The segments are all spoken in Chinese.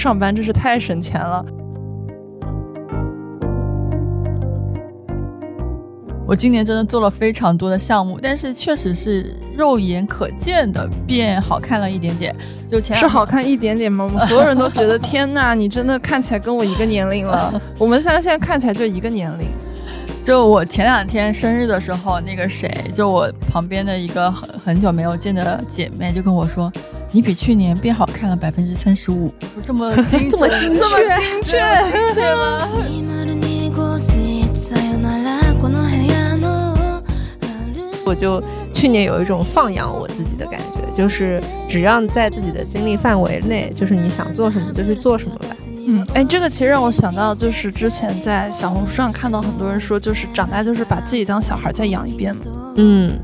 上班真是太省钱了。我今年真的做了非常多的项目，但是确实是肉眼可见的变好看了一点点。就前是好看一点点吗？我们所有人都觉得天呐，你真的看起来跟我一个年龄了。我们三个现在看起来就一个年龄。就我前两天生日的时候，那个谁，就我旁边的一个很很久没有见的姐妹，就跟我说：“你比去年变好看了百分之三十五。”这么这 么精这么精确精确吗？我就去年有一种放养我自己的感觉，就是只要在自己的精力范围内，就是你想做什么就去做什么吧。嗯，哎，这个其实让我想到，就是之前在小红书上看到很多人说，就是长大就是把自己当小孩再养一遍嘛。嗯，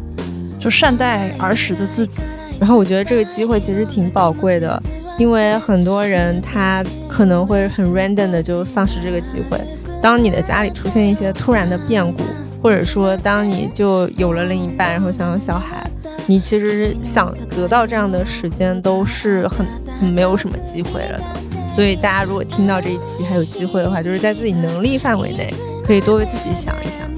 就善待儿时的自己。然后我觉得这个机会其实挺宝贵的，因为很多人他可能会很 random 的就丧失这个机会。当你的家里出现一些突然的变故。或者说，当你就有了另一半，然后想要小孩，你其实想得到这样的时间都是很没有什么机会了的。所以，大家如果听到这一期还有机会的话，就是在自己能力范围内，可以多为自己想一想。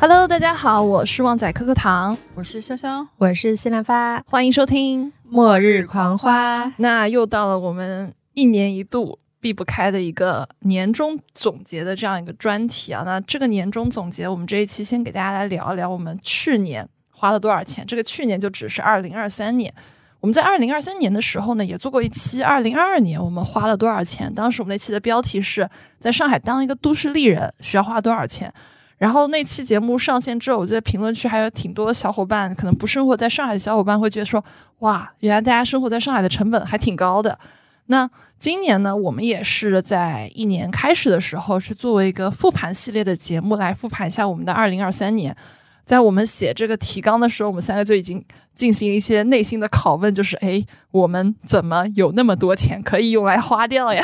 Hello，大家好，我是旺仔可可糖，我是潇潇，我是西兰花，欢迎收听《末日狂花》。那又到了我们一年一度避不开的一个年终总结的这样一个专题啊。那这个年终总结，我们这一期先给大家来聊一聊我们去年花了多少钱。这个去年就只是二零二三年。我们在二零二三年的时候呢，也做过一期二零二二年我们花了多少钱。当时我们那期的标题是在上海当一个都市丽人需要花多少钱。然后那期节目上线之后，我觉得评论区还有挺多小伙伴，可能不生活在上海的小伙伴会觉得说，哇，原来大家生活在上海的成本还挺高的。那今年呢，我们也是在一年开始的时候，是作为一个复盘系列的节目来复盘一下我们的二零二三年。在我们写这个提纲的时候，我们三个就已经进行一些内心的拷问，就是，哎，我们怎么有那么多钱可以用来花掉呀？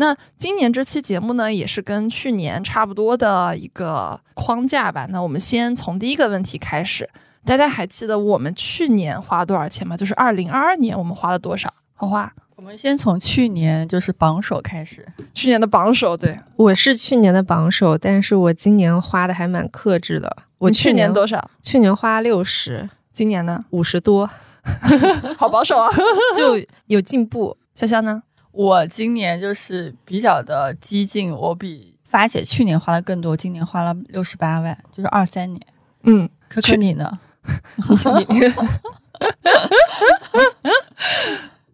那今年这期节目呢，也是跟去年差不多的一个框架吧。那我们先从第一个问题开始，大家还记得我们去年花了多少钱吗？就是二零二二年我们花了多少？花花，我们先从去年就是榜首开始。去年的榜首，对，我是去年的榜首，但是我今年花的还蛮克制的。我去年多少？去年花六十，今年呢？五十多，好保守啊，就有进步。潇潇呢？我今年就是比较的激进，我比发姐去年花了更多，今年花了六十八万，就是二三年。嗯，可可你呢？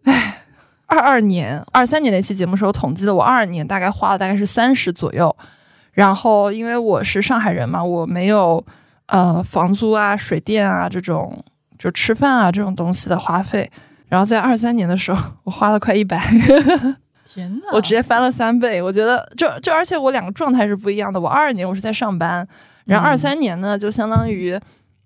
哎，二二年、二三年那期节目时候统计的，我二二年大概花了大概是三十左右。然后因为我是上海人嘛，我没有呃房租啊、水电啊这种，就吃饭啊这种东西的花费。然后在二三年的时候，我花了快一百，天呐，我直接翻了三倍。我觉得，就就而且我两个状态是不一样的。我二二年我是在上班，然后二三年呢就相当于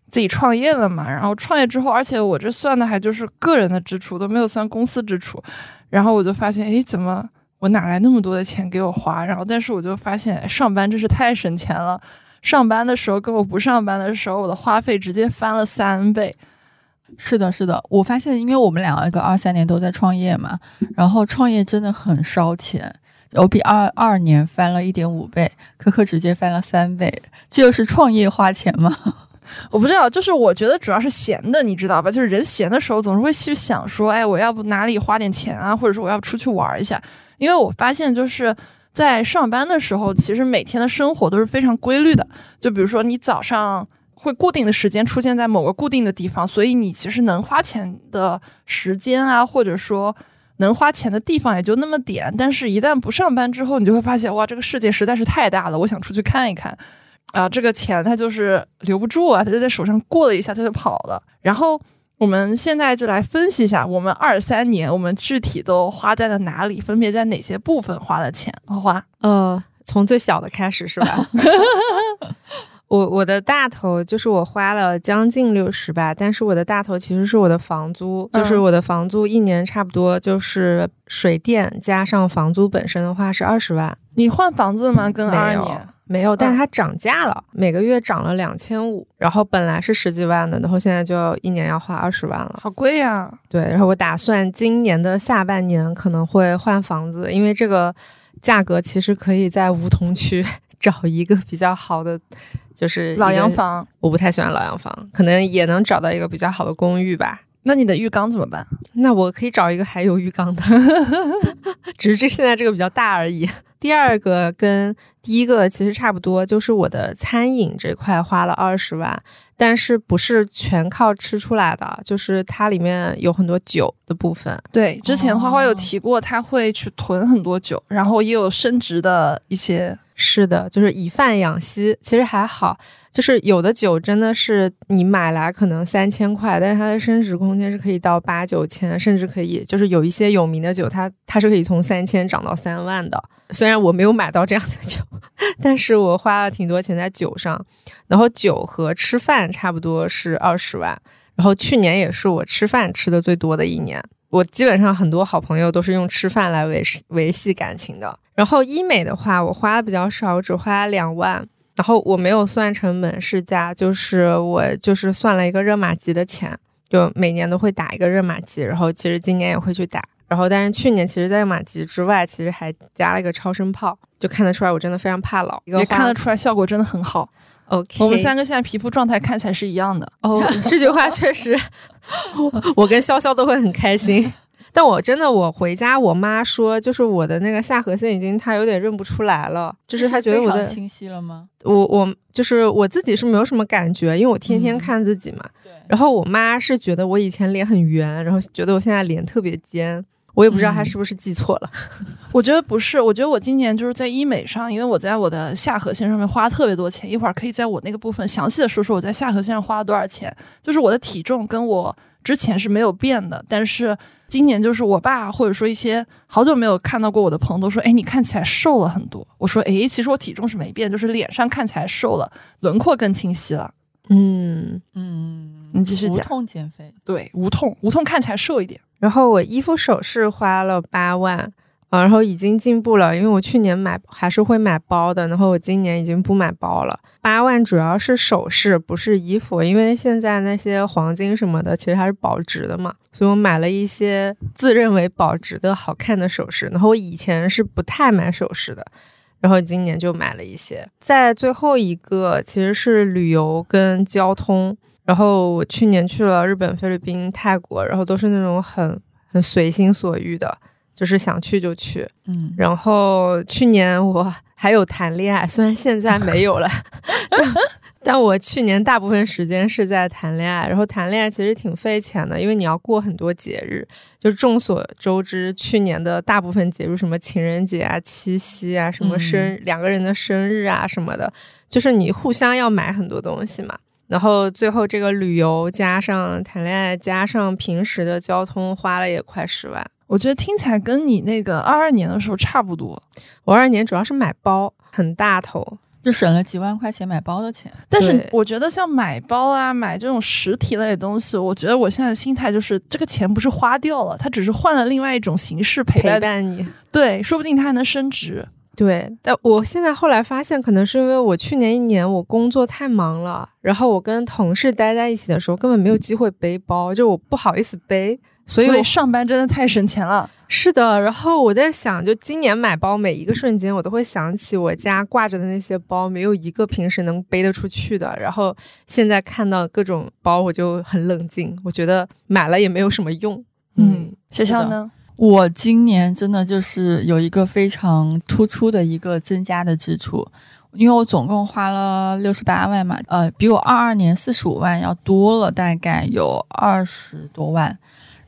自己创业了嘛。然后创业之后，而且我这算的还就是个人的支出，都没有算公司支出。然后我就发现，哎，怎么我哪来那么多的钱给我花？然后但是我就发现，上班真是太省钱了。上班的时候跟我不上班的时候，我的花费直接翻了三倍。是的，是的，我发现，因为我们两个二三年都在创业嘛，然后创业真的很烧钱。我比二二年翻了一点五倍，可可直接翻了三倍，这就是创业花钱吗？我不知道，就是我觉得主要是闲的，你知道吧？就是人闲的时候总是会去想说，哎，我要不哪里花点钱啊，或者说我要出去玩一下。因为我发现就是在上班的时候，其实每天的生活都是非常规律的。就比如说你早上。会固定的时间出现在某个固定的地方，所以你其实能花钱的时间啊，或者说能花钱的地方也就那么点。但是，一旦不上班之后，你就会发现，哇，这个世界实在是太大了，我想出去看一看啊。这个钱它就是留不住啊，它就在手上过了一下，它就跑了。然后，我们现在就来分析一下，我们二三年我们具体都花在了哪里，分别在哪些部分花了钱？花花，呃，从最小的开始是吧？我我的大头就是我花了将近六十吧，但是我的大头其实是我的房租，就是我的房租一年差不多就是水电加上房租本身的话是二十万。你换房子吗？跟二二年没有，但是它涨价了，每个月涨了两千五，然后本来是十几万的，然后现在就一年要花二十万了，好贵呀。对，然后我打算今年的下半年可能会换房子，因为这个价格其实可以在梧桐区。找一个比较好的，就是老洋房。我不太喜欢老洋房，可能也能找到一个比较好的公寓吧。那你的浴缸怎么办？那我可以找一个还有浴缸的，只是这现在这个比较大而已。第二个跟第一个其实差不多，就是我的餐饮这块花了二十万，但是不是全靠吃出来的，就是它里面有很多酒的部分。对，之前花花有提过，他会去囤很多酒，然后也有升值的一些。是的，就是以贩养吸，其实还好。就是有的酒真的是你买来可能三千块，但是它的升值空间是可以到八九千，甚至可以就是有一些有名的酒，它它是可以从三千涨到三万的。虽然我没有买到这样的酒，但是我花了挺多钱在酒上。然后酒和吃饭差不多是二十万，然后去年也是我吃饭吃的最多的一年。我基本上很多好朋友都是用吃饭来维维系感情的。然后医美的话，我花的比较少，我只花了两万。然后我没有算成门市价，就是我就是算了一个热玛吉的钱，就每年都会打一个热玛吉。然后其实今年也会去打。然后但是去年其实在马吉之外，其实还加了一个超声炮，就看得出来我真的非常怕老，也看得出来效果真的很好。OK，我们三个现在皮肤状态看起来是一样的。哦，这句话确实，我跟潇潇都会很开心。但我真的，我回家，我妈说，就是我的那个下颌线已经，她有点认不出来了，就是她觉得我的清晰了吗？我我就是我自己是没有什么感觉，因为我天天看自己嘛。对。然后我妈是觉得我以前脸很圆，然后觉得我现在脸特别尖。我也不知道他是不是记错了，我觉得不是，我觉得我今年就是在医美上，因为我在我的下颌线上面花特别多钱，一会儿可以在我那个部分详细的说说我在下颌线上花了多少钱。就是我的体重跟我之前是没有变的，但是今年就是我爸或者说一些好久没有看到过我的朋友都说，哎，你看起来瘦了很多。我说，哎，其实我体重是没变，就是脸上看起来瘦了，轮廓更清晰了。嗯嗯，你继续讲。无痛减肥，对，无痛，无痛看起来瘦一点。然后我衣服首饰花了八万，啊，然后已经进步了，因为我去年买还是会买包的，然后我今年已经不买包了。八万主要是首饰，不是衣服，因为现在那些黄金什么的其实还是保值的嘛，所以我买了一些自认为保值的好看的首饰。然后我以前是不太买首饰的，然后今年就买了一些。在最后一个其实是旅游跟交通。然后我去年去了日本、菲律宾、泰国，然后都是那种很很随心所欲的，就是想去就去。嗯，然后去年我还有谈恋爱，虽然现在没有了，但但我去年大部分时间是在谈恋爱。然后谈恋爱其实挺费钱的，因为你要过很多节日。就众所周知，去年的大部分节日，什么情人节啊、七夕啊、什么生两个人的生日啊什么的，就是你互相要买很多东西嘛。然后最后这个旅游加上谈恋爱加上平时的交通花了也快十万，我觉得听起来跟你那个二二年的时候差不多。我二二年主要是买包很大头，就省了几万块钱买包的钱。但是我觉得像买包啊买这种实体类的东西，我觉得我现在的心态就是这个钱不是花掉了，它只是换了另外一种形式陪伴你。对，说不定它还能升值。对，但我现在后来发现，可能是因为我去年一年我工作太忙了，然后我跟同事待在一起的时候，根本没有机会背包，就我不好意思背，所以我上班真的太省钱了。是的，然后我在想，就今年买包，每一个瞬间我都会想起我家挂着的那些包，没有一个平时能背得出去的。然后现在看到各种包，我就很冷静，我觉得买了也没有什么用。嗯，学校呢？我今年真的就是有一个非常突出的一个增加的支出，因为我总共花了六十八万嘛，呃，比我二二年四十五万要多了，大概有二十多万。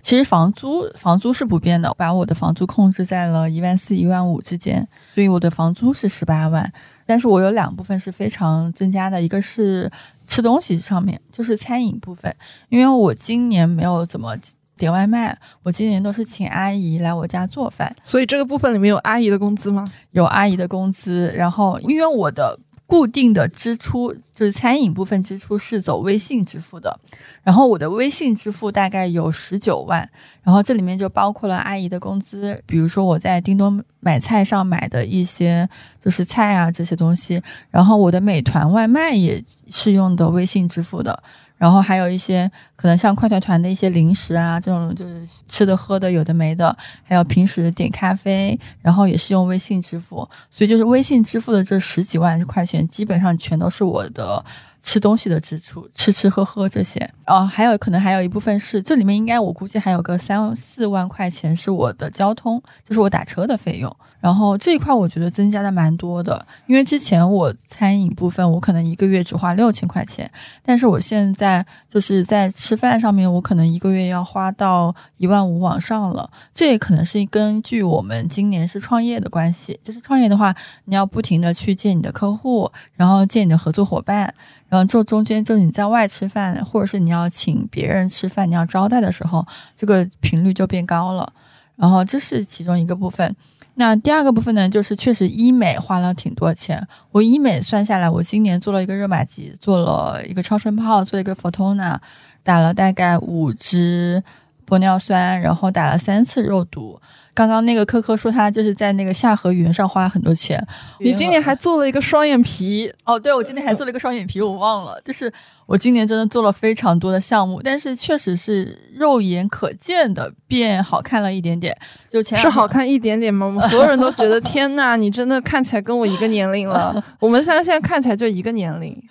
其实房租房租是不变的，把我的房租控制在了一万四一万五之间，所以我的房租是十八万。但是我有两部分是非常增加的，一个是吃东西上面，就是餐饮部分，因为我今年没有怎么。点外卖，我今年都是请阿姨来我家做饭，所以这个部分里面有阿姨的工资吗？有阿姨的工资，然后因为我的固定的支出，就是餐饮部分支出是走微信支付的。然后我的微信支付大概有十九万，然后这里面就包括了阿姨的工资，比如说我在叮咚买菜上买的一些就是菜啊这些东西，然后我的美团外卖也是用的微信支付的。然后还有一些可能像快团团的一些零食啊，这种就是吃的喝的有的没的，还有平时点咖啡，然后也是用微信支付，所以就是微信支付的这十几万块钱，基本上全都是我的。吃东西的支出，吃吃喝喝这些，哦，还有可能还有一部分是，这里面应该我估计还有个三四万块钱是我的交通，就是我打车的费用。然后这一块我觉得增加的蛮多的，因为之前我餐饮部分我可能一个月只花六千块钱，但是我现在就是在吃饭上面，我可能一个月要花到一万五往上了。这也可能是根据我们今年是创业的关系，就是创业的话，你要不停的去见你的客户，然后见你的合作伙伴。然后这中间就你在外吃饭，或者是你要请别人吃饭，你要招待的时候，这个频率就变高了。然后这是其中一个部分。那第二个部分呢，就是确实医美花了挺多钱。我医美算下来，我今年做了一个热玛吉，做了一个超声炮，做一个 fortona，打了大概五支玻尿酸，然后打了三次肉毒。刚刚那个科科说他就是在那个下颌缘上花了很多钱。你今年还做了一个双眼皮哦？对，我今年还做了一个双眼皮，我忘了。就是我今年真的做了非常多的项目，但是确实是肉眼可见的变好看了一点点。就前是好看一点点吗？我们所有人都觉得 天呐，你真的看起来跟我一个年龄了。我们三个现在看起来就一个年龄。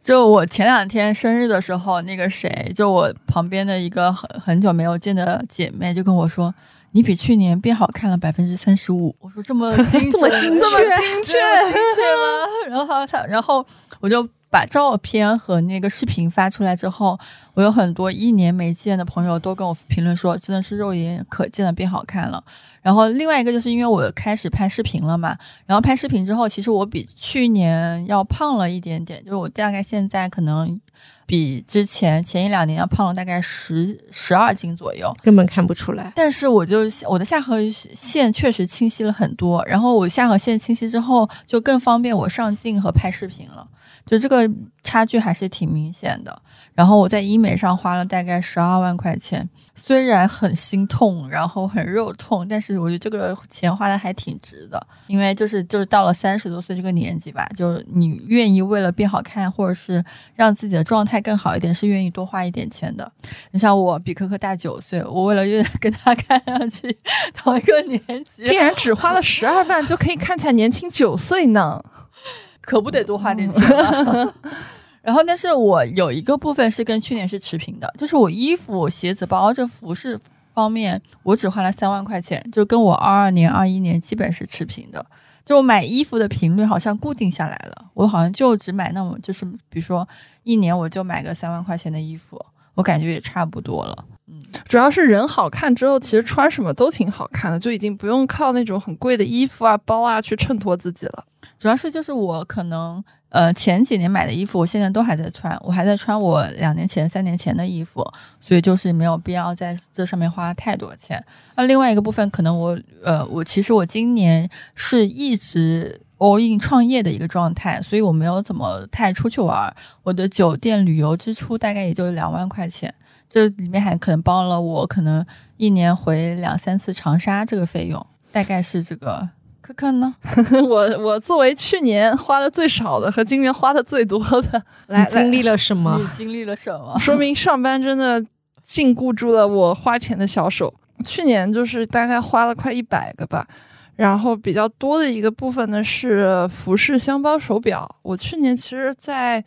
就我前两天生日的时候，那个谁，就我旁边的一个很很久没有见的姐妹就跟我说。你比去年变好看了百分之三十五，我说这么 精这么精这么精确精确吗？然后他，然后我就把照片和那个视频发出来之后，我有很多一年没见的朋友都跟我评论说，真的是肉眼可见的变好看了。然后另外一个就是因为我开始拍视频了嘛，然后拍视频之后，其实我比去年要胖了一点点，就是我大概现在可能比之前前一两年要胖了大概十十二斤左右，根本看不出来。但是我就我的下颌线确实清晰了很多，然后我下颌线清晰之后，就更方便我上镜和拍视频了，就这个差距还是挺明显的。然后我在医美上花了大概十二万块钱。虽然很心痛，然后很肉痛，但是我觉得这个钱花的还挺值的，因为就是就是到了三十多岁这个年纪吧，就你愿意为了变好看，或者是让自己的状态更好一点，是愿意多花一点钱的。你像我比可可大九岁，我为了越跟他看上去同一个年纪，竟然只花了十二万就可以看起来年轻九岁呢，可不得多花点钱吗？然后，但是我有一个部分是跟去年是持平的，就是我衣服、鞋子、包这服饰方面，我只花了三万块钱，就跟我二二年、二一年基本是持平的。就买衣服的频率好像固定下来了，我好像就只买那么，就是比如说一年我就买个三万块钱的衣服，我感觉也差不多了。嗯，主要是人好看之后，其实穿什么都挺好看的，就已经不用靠那种很贵的衣服啊、包啊去衬托自己了。主要是就是我可能。呃，前几年买的衣服，我现在都还在穿，我还在穿我两年前、三年前的衣服，所以就是没有必要在这上面花太多钱。那另外一个部分，可能我呃，我其实我今年是一直 all in 创业的一个状态，所以我没有怎么太出去玩。我的酒店旅游支出大概也就两万块钱，这里面还可能包了我可能一年回两三次长沙这个费用，大概是这个。看呢，我我作为去年花的最少的和今年花的最多的，来经历了什么？你经历了什么？说明上班真的禁锢住了我花钱的小手。去年就是大概花了快一百个吧，然后比较多的一个部分呢是服饰、箱包、手表。我去年其实，在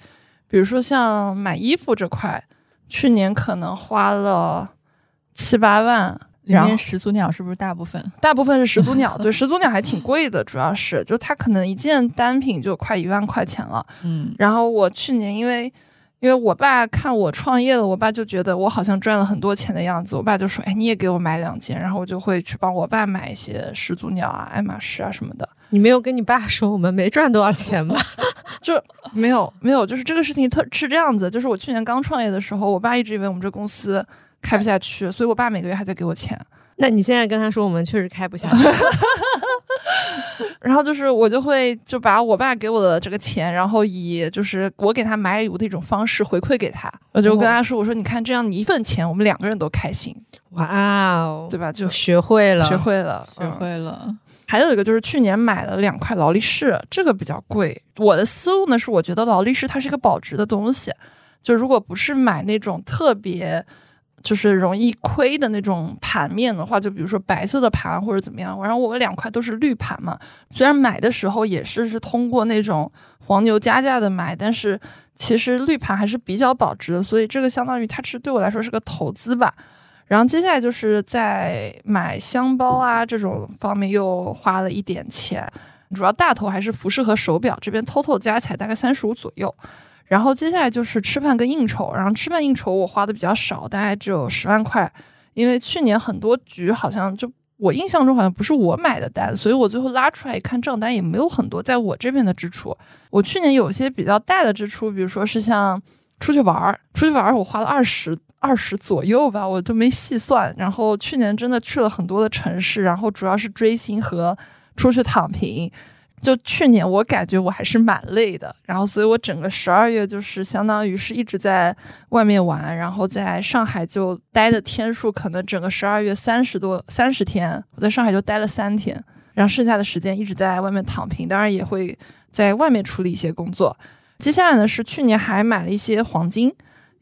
比如说像买衣服这块，去年可能花了七八万。里面始祖鸟是不是大部分？大部分是始祖鸟，对，始祖鸟还挺贵的，主要是就它可能一件单品就快一万块钱了。嗯，然后我去年因为因为我爸看我创业了，我爸就觉得我好像赚了很多钱的样子，我爸就说：“哎，你也给我买两件。”然后我就会去帮我爸买一些始祖鸟啊、爱马仕啊什么的。你没有跟你爸说我们没赚多少钱吗？就没有没有，就是这个事情特是这样子，就是我去年刚创业的时候，我爸一直以为我们这公司。开不下去，所以我爸每个月还在给我钱。那你现在跟他说，我们确实开不下去。然后就是我就会就把我爸给我的这个钱，然后以就是我给他买礼物的一种方式回馈给他。我就跟他说：“我说你看，这样你一份钱，我们两个人都开心，哇哦，对吧？”就学会了，学会了，学会了。还有一个就是去年买了两块劳力士，这个比较贵。我的思路呢是，我觉得劳力士它是一个保值的东西，就如果不是买那种特别就是容易亏的那种盘面的话，就比如说白色的盘或者怎么样。然后我两块都是绿盘嘛，虽然买的时候也是是通过那种黄牛加价的买，但是其实绿盘还是比较保值的，所以这个相当于它是对我来说是个投资吧。然后接下来就是在买箱包啊这种方面又花了一点钱，主要大头还是服饰和手表，这边 total 加起来大概三十五左右。然后接下来就是吃饭跟应酬，然后吃饭应酬我花的比较少，大概只有十万块，因为去年很多局好像就我印象中好像不是我买的单，所以我最后拉出来一看账单也没有很多在我这边的支出。我去年有些比较大的支出，比如说是像出去玩儿，出去玩儿我花了二十。二十左右吧，我都没细算。然后去年真的去了很多的城市，然后主要是追星和出去躺平。就去年我感觉我还是蛮累的，然后所以我整个十二月就是相当于是一直在外面玩，然后在上海就待的天数可能整个十二月三十多三十天，我在上海就待了三天，然后剩下的时间一直在外面躺平，当然也会在外面处理一些工作。接下来呢是去年还买了一些黄金。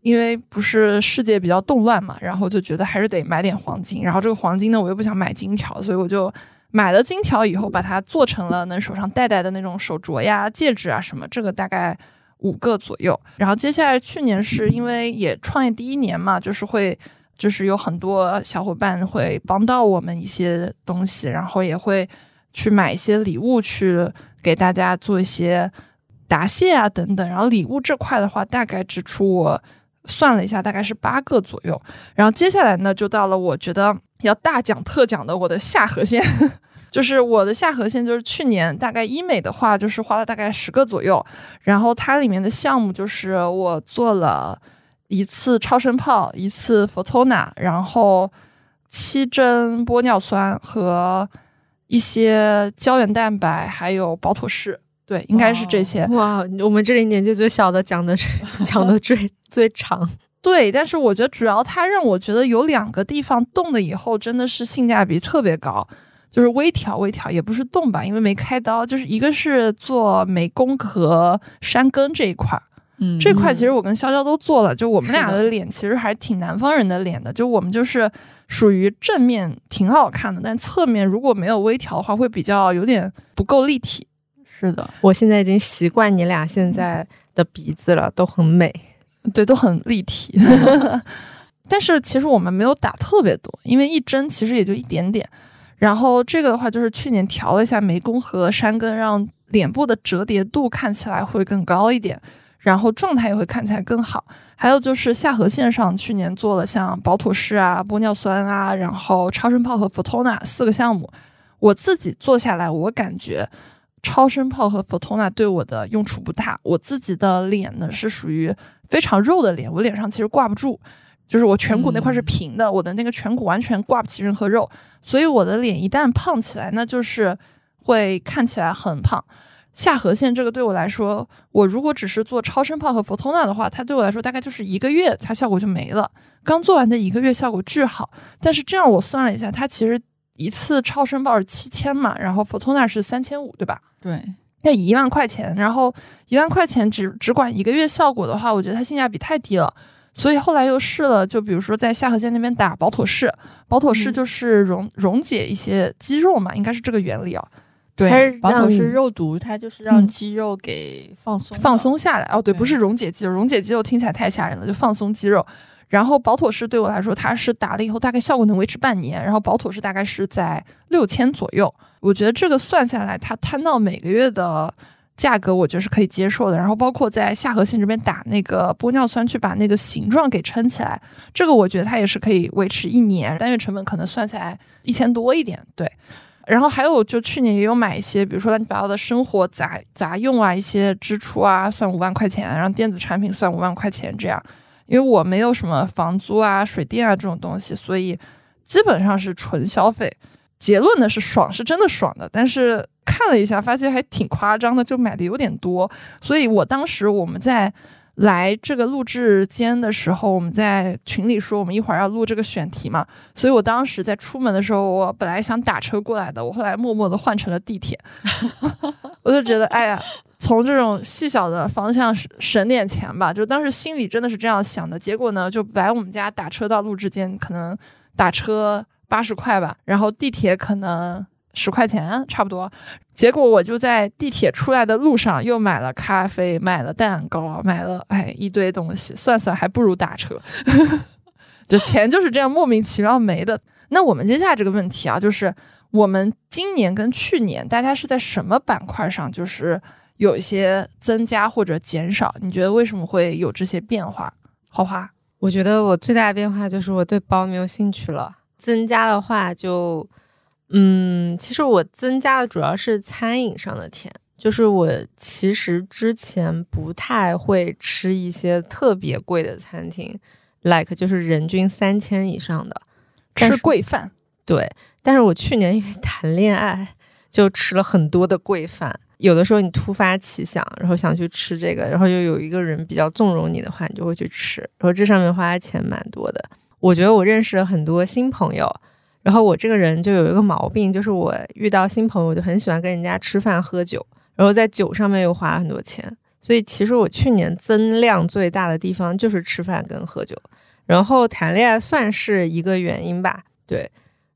因为不是世界比较动乱嘛，然后就觉得还是得买点黄金。然后这个黄金呢，我又不想买金条，所以我就买了金条以后，把它做成了能手上戴戴的那种手镯呀、戒指啊什么。这个大概五个左右。然后接下来去年是因为也创业第一年嘛，就是会就是有很多小伙伴会帮到我们一些东西，然后也会去买一些礼物去给大家做一些答谢啊等等。然后礼物这块的话，大概支出我。算了一下，大概是八个左右。然后接下来呢，就到了我觉得要大讲特讲的我的下颌线，就是我的下颌线，就是去年大概医美的话，就是花了大概十个左右。然后它里面的项目就是我做了一次超声炮，一次 Photona，然后七针玻尿酸和一些胶原蛋白，还有保妥适。对，应该是这些。哇，我们这里年纪最小的讲的 讲的最最长。对，但是我觉得主要它让我觉得有两个地方动了以后真的是性价比特别高，就是微调微调也不是动吧，因为没开刀，就是一个是做美工和山根这一块。嗯，这块其实我跟潇潇都做了，就我们俩的脸其实还挺南方人的脸的，就我们就是属于正面挺好看的，但侧面如果没有微调的话，会比较有点不够立体。是的，我现在已经习惯你俩现在的鼻子了，都很美，对，都很立体。但是其实我们没有打特别多，因为一针其实也就一点点。然后这个的话，就是去年调了一下眉弓和山根，让脸部的折叠度看起来会更高一点，然后状态也会看起来更好。还有就是下颌线上，去年做了像保妥适啊、玻尿酸啊，然后超声炮和 Photona 四个项目，我自己做下来，我感觉。超声炮和 Photona 对我的用处不大，我自己的脸呢是属于非常肉的脸，我脸上其实挂不住，就是我颧骨那块是平的，我的那个颧骨完全挂不起任何肉，所以我的脸一旦胖起来，那就是会看起来很胖。下颌线这个对我来说，我如果只是做超声炮和 Photona 的话，它对我来说大概就是一个月，它效果就没了。刚做完的一个月效果巨好，但是这样我算了一下，它其实。一次超声炮是七千嘛，然后 Photona 是三千五，对吧？对，那一万块钱，然后一万块钱只只管一个月效果的话，我觉得它性价比太低了。所以后来又试了，就比如说在下颌线那边打保妥适，保妥适就是溶溶解一些肌肉嘛，应该是这个原理啊。对，保妥适肉毒，它就是让肌肉给放松放松下来。哦，对，不是溶解肌肉，溶解肌肉听起来太吓人了，就放松肌肉。然后保妥适对我来说，它是打了以后大概效果能维持半年。然后保妥适大概是在六千左右，我觉得这个算下来，它摊到每个月的价格，我觉得是可以接受的。然后包括在下颌线这边打那个玻尿酸，去把那个形状给撑起来，这个我觉得它也是可以维持一年，单月成本可能算下来一千多一点。对，然后还有就去年也有买一些，比如说乱七八糟的生活杂杂用啊，一些支出啊，算五万块钱，然后电子产品算五万块钱这样。因为我没有什么房租啊、水电啊这种东西，所以基本上是纯消费。结论呢是爽，是真的爽的。但是看了一下，发现还挺夸张的，就买的有点多。所以我当时我们在来这个录制间的时候，我们在群里说我们一会儿要录这个选题嘛，所以我当时在出门的时候，我本来想打车过来的，我后来默默的换成了地铁。我就觉得，哎呀，从这种细小的方向省省点钱吧，就当时心里真的是这样想的。结果呢，就来我们家打车到录制间，可能打车八十块吧，然后地铁可能十块钱差不多。结果我就在地铁出来的路上又买了咖啡，买了蛋糕，买了哎一堆东西，算算还不如打车。就钱就是这样莫名其妙没的。那我们接下来这个问题啊，就是我们今年跟去年大家是在什么板块上，就是有一些增加或者减少？你觉得为什么会有这些变化？花花，我觉得我最大的变化就是我对包没有兴趣了。增加的话就。嗯，其实我增加的主要是餐饮上的甜，就是我其实之前不太会吃一些特别贵的餐厅，like 就是人均三千以上的吃贵饭。对，但是我去年因为 谈恋爱，就吃了很多的贵饭。有的时候你突发奇想，然后想去吃这个，然后又有一个人比较纵容你的话，你就会去吃。然后这上面花钱蛮多的。我觉得我认识了很多新朋友。然后我这个人就有一个毛病，就是我遇到新朋友就很喜欢跟人家吃饭喝酒，然后在酒上面又花了很多钱。所以其实我去年增量最大的地方就是吃饭跟喝酒，然后谈恋爱算是一个原因吧。对，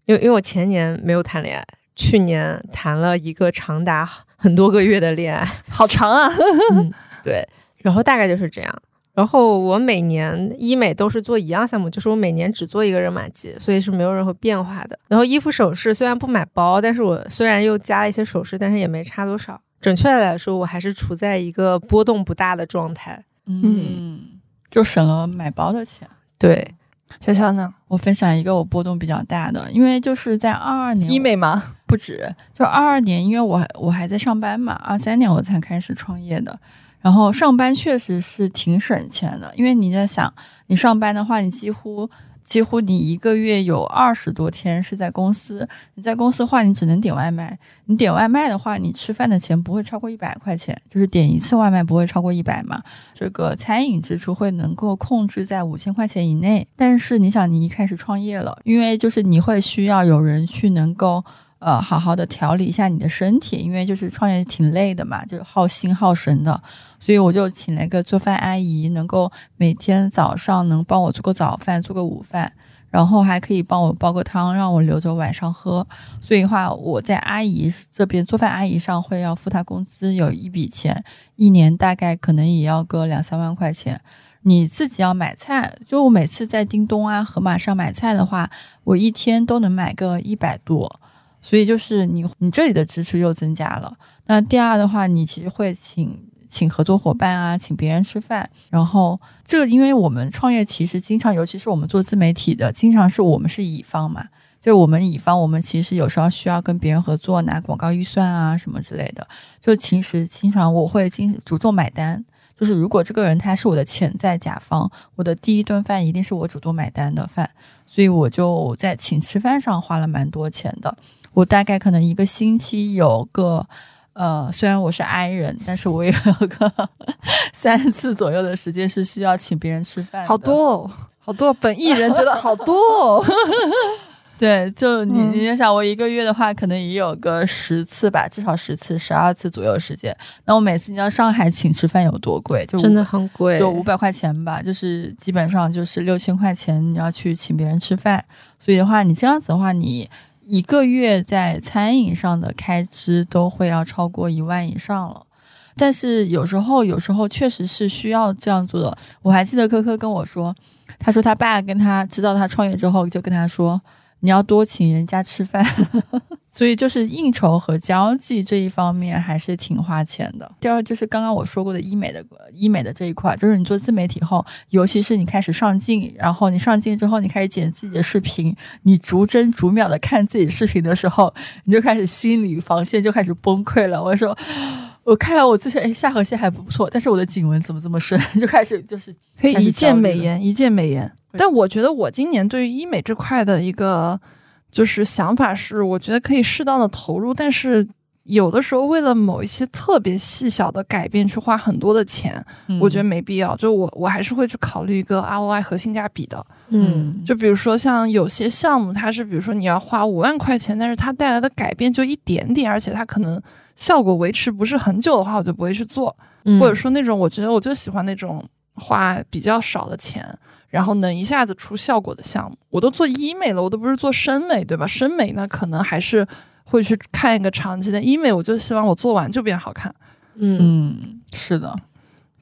因为因为我前年没有谈恋爱，去年谈了一个长达很多个月的恋爱，好长啊。对，然后大概就是这样。然后我每年医美都是做一样项目，就是我每年只做一个热玛吉，所以是没有任何变化的。然后衣服首饰虽然不买包，但是我虽然又加了一些首饰，但是也没差多少。准确的来说，我还是处在一个波动不大的状态。嗯，就省了买包的钱。对，潇潇呢？我分享一个我波动比较大的，因为就是在二二年医美吗？不止，就二二年，因为我我还在上班嘛，二三年我才开始创业的。然后上班确实是挺省钱的，因为你在想，你上班的话，你几乎几乎你一个月有二十多天是在公司。你在公司的话，你只能点外卖。你点外卖的话，你吃饭的钱不会超过一百块钱，就是点一次外卖不会超过一百嘛。这个餐饮支出会能够控制在五千块钱以内。但是你想，你一开始创业了，因为就是你会需要有人去能够。呃，好好的调理一下你的身体，因为就是创业挺累的嘛，就是耗心耗神的，所以我就请了一个做饭阿姨，能够每天早上能帮我做个早饭，做个午饭，然后还可以帮我煲个汤，让我留着晚上喝。所以话，我在阿姨这边做饭阿姨上会要付她工资，有一笔钱，一年大概可能也要个两三万块钱。你自己要买菜，就我每次在叮咚啊、盒马上买菜的话，我一天都能买个一百多。所以就是你，你这里的支出又增加了。那第二的话，你其实会请请合作伙伴啊，请别人吃饭。然后这个，因为我们创业其实经常，尤其是我们做自媒体的，经常是我们是乙方嘛。就我们乙方，我们其实有时候需要跟别人合作拿广告预算啊什么之类的。就其实经常我会经主动买单。就是如果这个人他是我的潜在甲方，我的第一顿饭一定是我主动买单的饭。所以我就在请吃饭上花了蛮多钱的。我大概可能一个星期有个，呃，虽然我是 I 人，但是我也有个 三次左右的时间是需要请别人吃饭。好多哦，好多，本艺人觉得好多哦。对，就你你就想，我一个月的话，可能也有个十次吧，至少十次、十二次左右时间。那我每次你知道上海请吃饭有多贵？就真的很贵，就五百块钱吧，就是基本上就是六千块钱，你要去请别人吃饭。所以的话，你这样子的话，你。一个月在餐饮上的开支都会要超过一万以上了，但是有时候有时候确实是需要这样做的。我还记得科科跟我说，他说他爸跟他知道他创业之后，就跟他说。你要多请人家吃饭，所以就是应酬和交际这一方面还是挺花钱的。第二就是刚刚我说过的医美的医美的这一块，就是你做自媒体后，尤其是你开始上镜，然后你上镜之后，你开始剪自己的视频，你逐帧逐秒的看自己视频的时候，你就开始心理防线就开始崩溃了。我说，我看到我之前哎下颌线还不错，但是我的颈纹怎么这么深？就开始就是可以一键美颜，一键美颜。但我觉得我今年对于医美这块的一个就是想法是，我觉得可以适当的投入，但是有的时候为了某一些特别细小的改变去花很多的钱，我觉得没必要。就我我还是会去考虑一个 ROI 和性价比的。嗯，就比如说像有些项目，它是比如说你要花五万块钱，但是它带来的改变就一点点，而且它可能效果维持不是很久的话，我就不会去做。嗯或者说那种我觉得我就喜欢那种花比较少的钱，然后能一下子出效果的项目。我都做医美了，我都不是做深美，对吧？深美那，可能还是会去看一个长期的医美，我就希望我做完就变好看。嗯嗯，是的，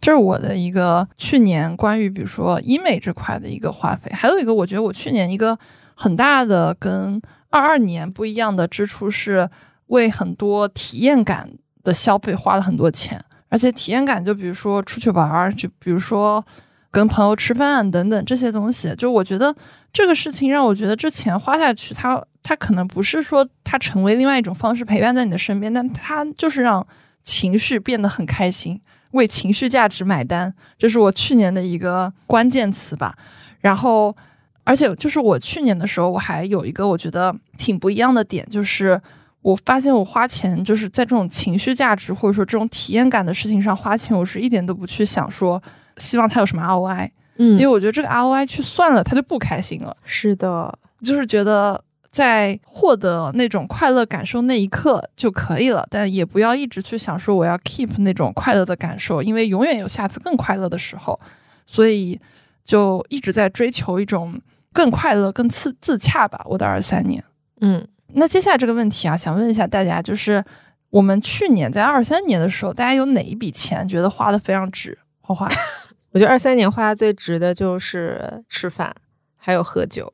这是我的一个去年关于比如说医美这块的一个花费，还有一个我觉得我去年一个很大的跟二二年不一样的支出是为很多体验感的消费花了很多钱，而且体验感就比如说出去玩儿，就比如说跟朋友吃饭等等这些东西，就我觉得这个事情让我觉得这钱花下去，它它可能不是说它成为另外一种方式陪伴在你的身边，但它就是让情绪变得很开心。为情绪价值买单，这是我去年的一个关键词吧。然后，而且就是我去年的时候，我还有一个我觉得挺不一样的点，就是我发现我花钱就是在这种情绪价值或者说这种体验感的事情上花钱，我是一点都不去想说希望它有什么 ROI，嗯。因为我觉得这个 ROI 去算了，他就不开心了，是的，就是觉得。在获得那种快乐感受那一刻就可以了，但也不要一直去想说我要 keep 那种快乐的感受，因为永远有下次更快乐的时候，所以就一直在追求一种更快乐、更自自洽吧。我的二三年，嗯那接下来这个问题啊，想问一下大家，就是我们去年在二三年的时候，大家有哪一笔钱觉得花的非常值？花花，我觉得二三年花的最值的就是吃饭，还有喝酒。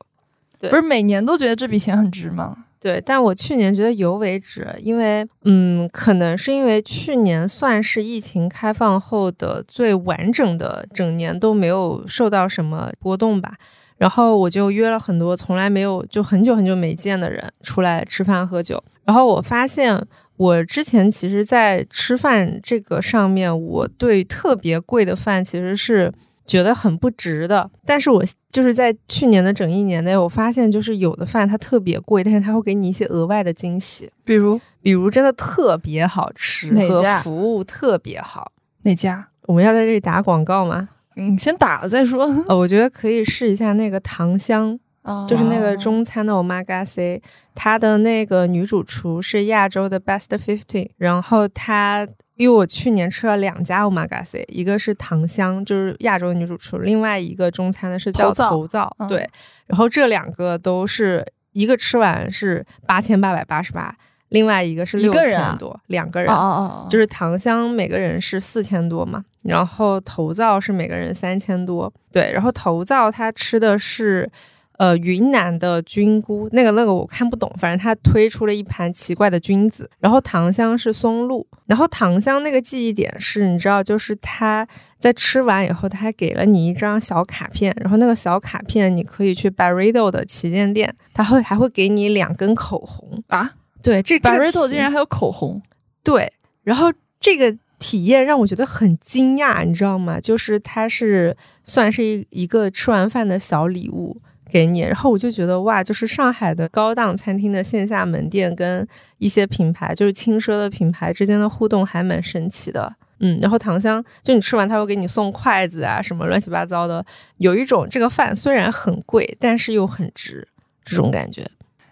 对不是每年都觉得这笔钱很值吗？对，但我去年觉得尤为值，因为嗯，可能是因为去年算是疫情开放后的最完整的整年都没有受到什么波动吧。然后我就约了很多从来没有就很久很久没见的人出来吃饭喝酒。然后我发现，我之前其实，在吃饭这个上面，我对特别贵的饭其实是觉得很不值的。但是我就是在去年的整一年内，我发现就是有的饭它特别贵，但是它会给你一些额外的惊喜，比如比如真的特别好吃和服务特别好。哪家？我们要在这里打广告吗？你先打了再说。呃，我觉得可以试一下那个糖香，就是那个哦中餐的 omakase，它的那个女主厨是亚洲的 best fifty，然后她。因为我去年吃了两家 omakase，一个是糖香，就是亚洲女主厨，另外一个中餐的是叫头灶对。然后这两个都是一个吃完是八千八百八十八，另外一个是一六个人啊？千多，两个人。哦哦哦，就是是糖香每个人是四千多嘛，然后头灶是每个人三千多，对，然后头灶他吃的是呃云南的菌菇，那个那个我看不懂，反正他推出了一盘奇怪的菌子，然后糖香是松露，然后糖香那个记忆点是你知道，就是他在吃完以后，他还给了你一张小卡片，然后那个小卡片你可以去 Barredo 的旗舰店，他会还会给你两根口红，啊对，这这个，Barreto 竟然还有口红，对，然后这个体验让我觉得很惊讶，你知道吗？就是它是算是一一个吃完饭的小礼物给你，然后我就觉得哇，就是上海的高档餐厅的线下门店跟一些品牌，就是轻奢的品牌之间的互动还蛮神奇的。嗯，然后糖香就你吃完，他会给你送筷子啊，什么乱七八糟的，有一种这个饭虽然很贵，但是又很值这种感觉。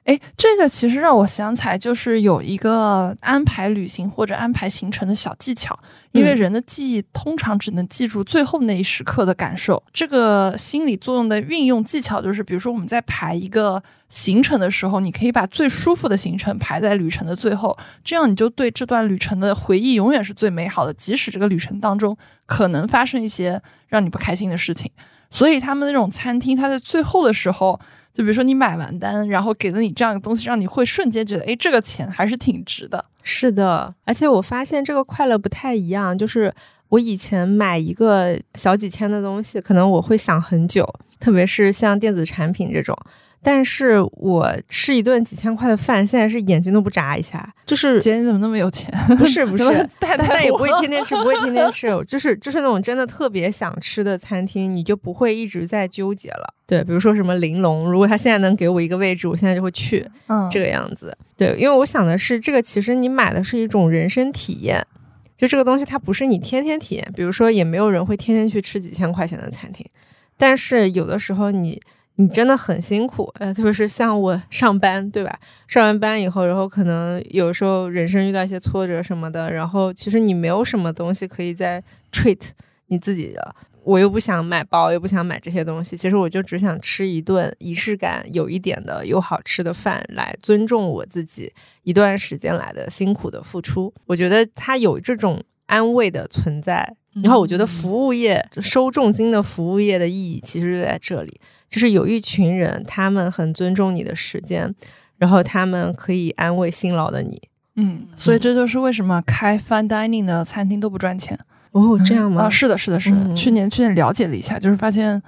哎，这个其实让我想起来，就是有一个安排旅行或者安排行程的小技巧，因为嗯人的记忆通常只能记住最后那一时刻的感受。这个心理作用的运用技巧就是，比如说我们在排一个行程的时候，你可以把最舒服的行程排在旅程的最后，这样你就对这段旅程的回忆永远是最美好的，即使这个旅程当中可能发生一些让你不开心的事情。所以他们那种餐厅，它在最后的时候。就比如说你买完单，然后给了你这样的东西，让你会瞬间觉得，哎，这个钱还是挺值的。是的，而且我发现这个快乐不太一样，就是我以前买一个小几千的东西，可能我会想很久，特别是像电子产品这种。但是我吃一顿几千块的饭，现在是眼睛都不眨一下。就是姐，你怎么那么有钱？不是 不是，但但也不会天天吃，不会天天吃。就是就是那种真的特别想吃的餐厅，你就不会一直在纠结了。对，比如说什么玲珑，如果他现在能给我一个位置，我现在就会去。嗯，这个样子。对，因为我想的是，这个其实你买的是一种人生体验。就这个东西，它不是你天天体验。比如说，也没有人会天天去吃几千块钱的餐厅。但是有的时候你。你真的很辛苦，呃，特别是像我上班，对吧？上完班以后，然后可能有时候人生遇到一些挫折什么的，然后其实你没有什么东西可以再 treat 你自己的。我又不想买包，又不想买这些东西，其实我就只想吃一顿仪式感有一点的又好吃的饭，来尊重我自己一段时间来的辛苦的付出。我觉得它有这种安慰的存在。然后我觉得服务业收重金的服务业的意义其实就在这里。就是有一群人，他们很尊重你的时间，然后他们可以安慰辛劳的你。嗯，所以这就是为什么开 fine dining 的餐厅都不赚钱。哦，这样吗？啊，是的，是的，是的。去年去年了解了一下，就是发现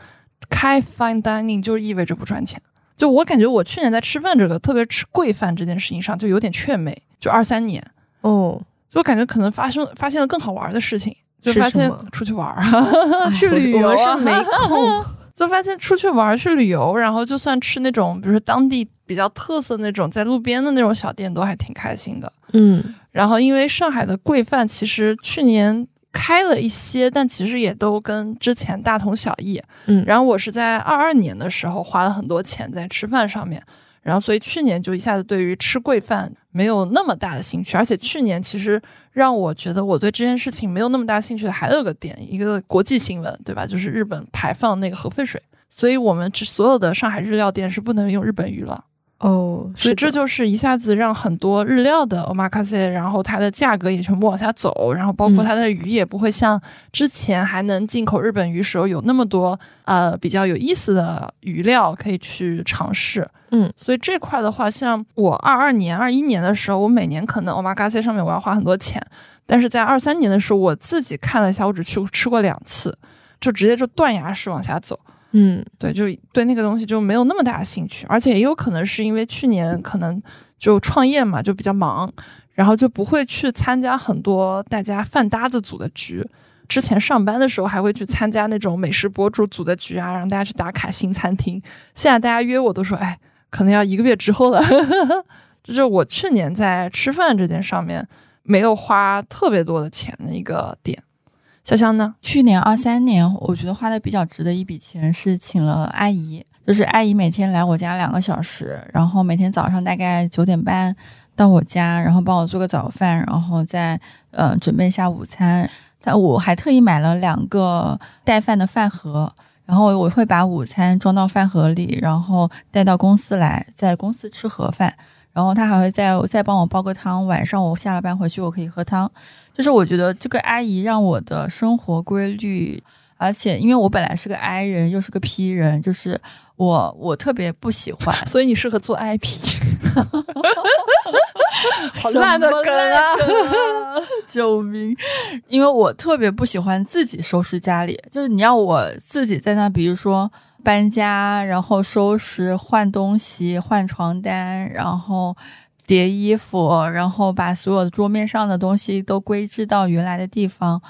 开 fine dining 就意味着不赚钱。就我感觉，我去年在吃饭这个，特别吃贵饭这件事情上，就有点雀美。就二三年，哦，就感觉可能发生发现了更好玩的事情，就发现出去玩，去旅游是没空。就发现出去玩去旅游，然后就算吃那种，比如说当地比较特色那种，在路边的那种小店，都还挺开心的。嗯，然后因为上海的贵饭其实去年开了一些，但其实也都跟之前大同小异。嗯，然后我是在二二年的时候花了很多钱在吃饭上面。然后，所以去年就一下子对于吃贵饭没有那么大的兴趣，而且去年其实让我觉得我对这件事情没有那么大兴趣的还有个点，一个国际新闻，对吧？就是日本排放那个核废水，所以我们这所有的上海日料店是不能用日本鱼了。哦，所以这就是一下子让很多日料的 omakase，然后它的价格也全部往下走，然后包括它的鱼也不会像之前还能进口日本鱼时候有那么多呃比较有意思的鱼料可以去尝试。嗯，所以这块的话，像我二二年、二一年的时候，我每年可能 omakase 上面我要花很多钱，但是在二三年的时候，我自己看了一下，我只去吃过两次，就直接就断崖式往下走。嗯，对，就对那个东西就没有那么大兴趣，而且也有可能是因为去年可能就创业嘛，就比较忙，然后就不会去参加很多大家饭搭子组的局。之前上班的时候还会去参加那种美食博主组的局啊，让大家去打卡新餐厅。现在大家约我都说，哎，可能要一个月之后了。这是我去年在吃饭这件上面没有花特别多的钱的一个点。潇潇呢？去年二三年，我觉得花的比较值的一笔钱是请了阿姨，就是阿姨每天来我家两个小时，然后每天早上大概九点半到我家，然后帮我做个早饭，然后再呃准备一下午餐。但我还特意买了两个带饭的饭盒，然后我会把午餐装到饭盒里，然后带到公司来，在公司吃盒饭。然后他还会再再帮我煲个汤，晚上我下了班回去我可以喝汤。就是我觉得这个阿姨让我的生活规律，而且因为我本来是个 I 人，又是个 P 人，就是我我特别不喜欢，所以你适合做 IP。好烂的梗啊！救命！因为我特别不喜欢自己收拾家里，就是你要我自己在那，比如说。搬家，然后收拾、换东西、换床单，然后叠衣服，然后把所有的桌面上的东西都归置到原来的地方。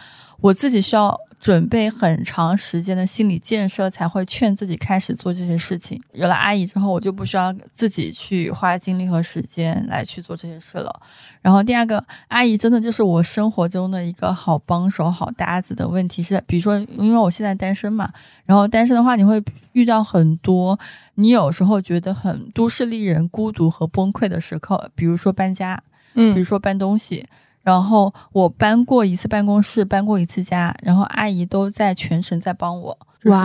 我自己需要。准备很长时间的心理建设，才会劝自己开始做这些事情。有了阿姨之后，我就不需要自己去花精力和时间来去做这些事了。然后第二个，阿姨真的就是我生活中的一个好帮手、好搭子的问题是，比如说，因为我现在单身嘛，然后单身的话，你会遇到很多你有时候觉得很都市丽人、孤独和崩溃的时刻，比如说搬家，嗯，比如说搬东西。然后我搬过一次办公室，搬过一次家，然后阿姨都在全程在帮我，就是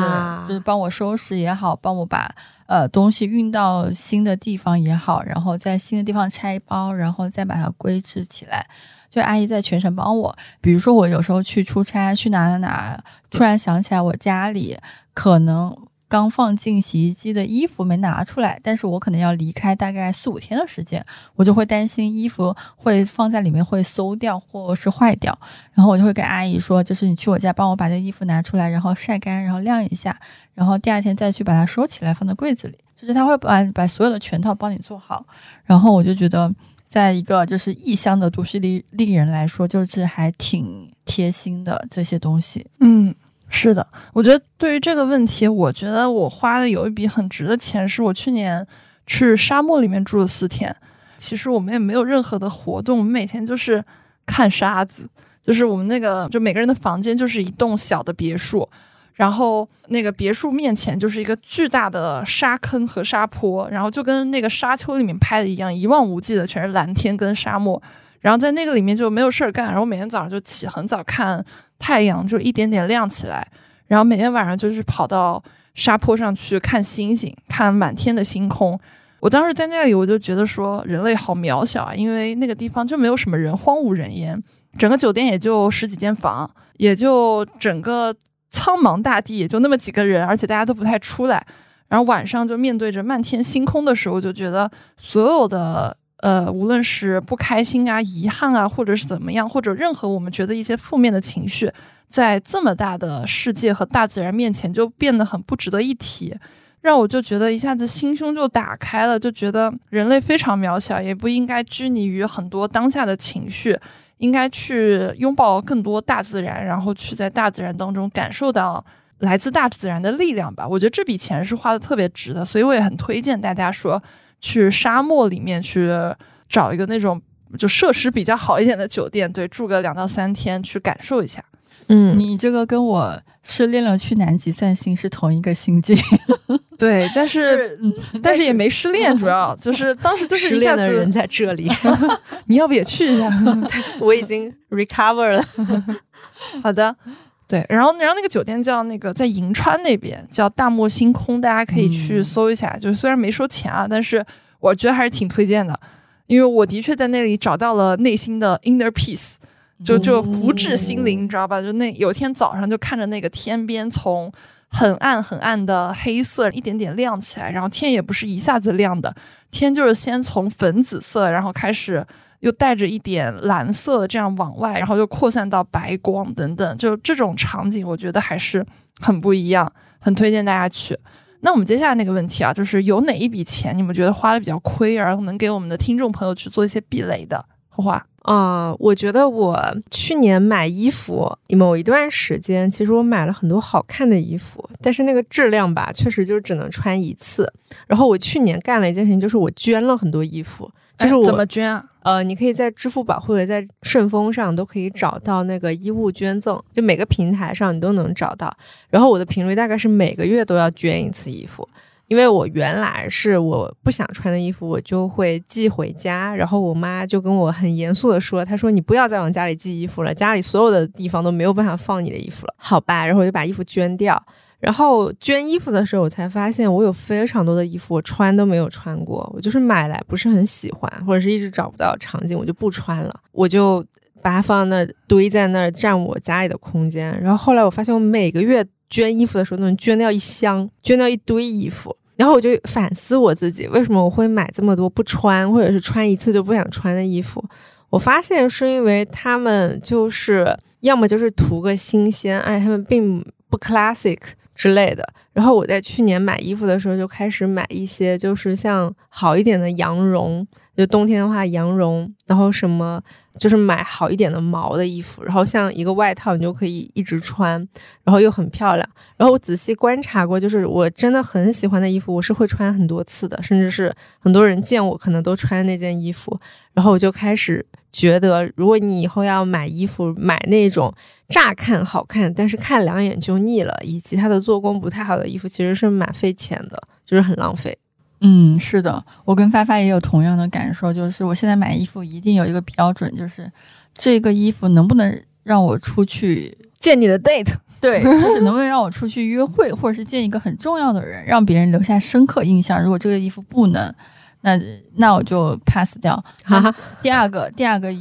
就是帮我收拾也好，帮我把呃东西运到新的地方也好，然后在新的地方拆包，然后再把它归置起来，就阿姨在全程帮我。比如说我有时候去出差，去哪哪哪，突然想起来我家里可能。刚放进洗衣机的衣服没拿出来，但是我可能要离开大概四五天的时间，我就会担心衣服会放在里面会馊掉或是坏掉，然后我就会跟阿姨说，就是你去我家帮我把这衣服拿出来，然后晒干，然后晾一下，然后第二天再去把它收起来放在柜子里。就是他会把把所有的全套帮你做好。然后我就觉得，在一个就是异乡的都市丽丽人来说，就是还挺贴心的这些东西。嗯，是的，我觉得对于这个问题，我觉得我花的有一笔很值的钱，是我去年去沙漠里面住了四天。其实我们也没有任何的活动，我们每天就是看沙子。就是我们那个，就每个人的房间就是一栋小的别墅，然后那个别墅面前就是一个巨大的沙坑和沙坡，然后就跟那个沙丘里面拍的一样，一望无际的全是蓝天跟沙漠。然后在那个里面就没有事儿干，然后每天早上就起很早看太阳，就一点点亮起来，然后每天晚上就是跑到沙坡上去看星星，看满天的星空。我当时在那里，我就觉得说人类好渺小啊，因为那个地方就没有什么人，荒无人烟。整个酒店也就十几间房，也就整个苍茫大地也就那么几个人，而且大家都不太出来。然后晚上就面对着漫天星空的时候，就觉得所有的呃，无论是不开心啊、遗憾啊，或者是怎么样，或者任何我们觉得一些负面的情绪，在这么大的世界和大自然面前，就变得很不值得一提。让我就觉得一下子心胸就打开了，就觉得人类非常渺小，也不应该拘泥于很多当下的情绪。应该去拥抱更多大自然，然后去在大自然当中感受到来自大自然的力量吧。我觉得这笔钱是花的特别值的，所以我也很推荐大家说去沙漠里面去找一个那种就设施比较好一点的酒店，对，住个两到三天去感受一下。嗯，你这个跟我失恋了去南极散心是同一个心境。对，但是但是也没失恋，主要 就是当时就是失恋的人在这里，你要不也去一下？我已经 recover 了。好的，对，然后然后那个酒店叫那个在银川那边叫大漠星空，大家可以去搜一下。就是虽然没收钱啊，但是我觉得还是挺推荐的，因为我的确在那里找到了内心的 inner peace，就就福至心灵，你知道吧？就那有天早上就看着那个天边从。很暗很暗的黑色，一点点亮起来，然后天也不是一下子亮的，天就是先从粉紫色，然后开始又带着一点蓝色，这样往外，然后又扩散到白光等等，就这种场景，我觉得还是很不一样，很推荐大家去。那我们接下来那个问题啊，就是有哪一笔钱你们觉得花的比较亏，然后能给我们的听众朋友去做一些避雷的？花花。啊，我觉得我去年买衣服某一段时间，其实我买了很多好看的衣服，但是那个质量吧，确实就只能穿一次。然后我去年干了一件事情，就是我捐了很多衣服，就是我怎么捐啊？呃，你可以在支付宝或者在顺丰上都可以找到那个衣物捐赠，就每个平台上你都能找到。然后我的频率大概是每个月都要捐一次衣服。因为我原来是我不想穿的衣服，我就会寄回家，然后我妈就跟我很严肃的说：“她说你不要再往家里寄衣服了，家里所有的地方都没有办法放你的衣服了，好吧？”然后我就把衣服捐掉。然后捐衣服的时候，我才发现我有非常多的衣服我穿都没有穿过，我就是买来不是很喜欢，或者是一直找不到场景，我就不穿了，我就把它放在那堆在那儿占我家里的空间。然后后来我发现，我每个月。捐衣服的时候，能捐掉一箱，捐掉一堆衣服，然后我就反思我自己，为什么我会买这么多不穿，或者是穿一次就不想穿的衣服？我发现是因为他们就是要么就是图个新鲜，而且他们并不 classic 之类的。然后我在去年买衣服的时候，就开始买一些就是像好一点的羊绒，就冬天的话羊绒，然后什么。就是买好一点的毛的衣服，然后像一个外套，你就可以一直穿，然后又很漂亮。然后我仔细观察过，就是我真的很喜欢的衣服，我是会穿很多次的，甚至是很多人见我可能都穿那件衣服。然后我就开始觉得，如果你以后要买衣服，买那种乍看好看，但是看两眼就腻了，以及它的做工不太好的衣服，其实是蛮费钱的，就是很浪费。嗯，是的，我跟发发也有同样的感受，就是我现在买衣服一定有一个标准，就是这个衣服能不能让我出去见你的 date，对，就是能不能让我出去约会，或者是见一个很重要的人，让别人留下深刻印象。如果这个衣服不能，那那我就 pass 掉。第二个，第二个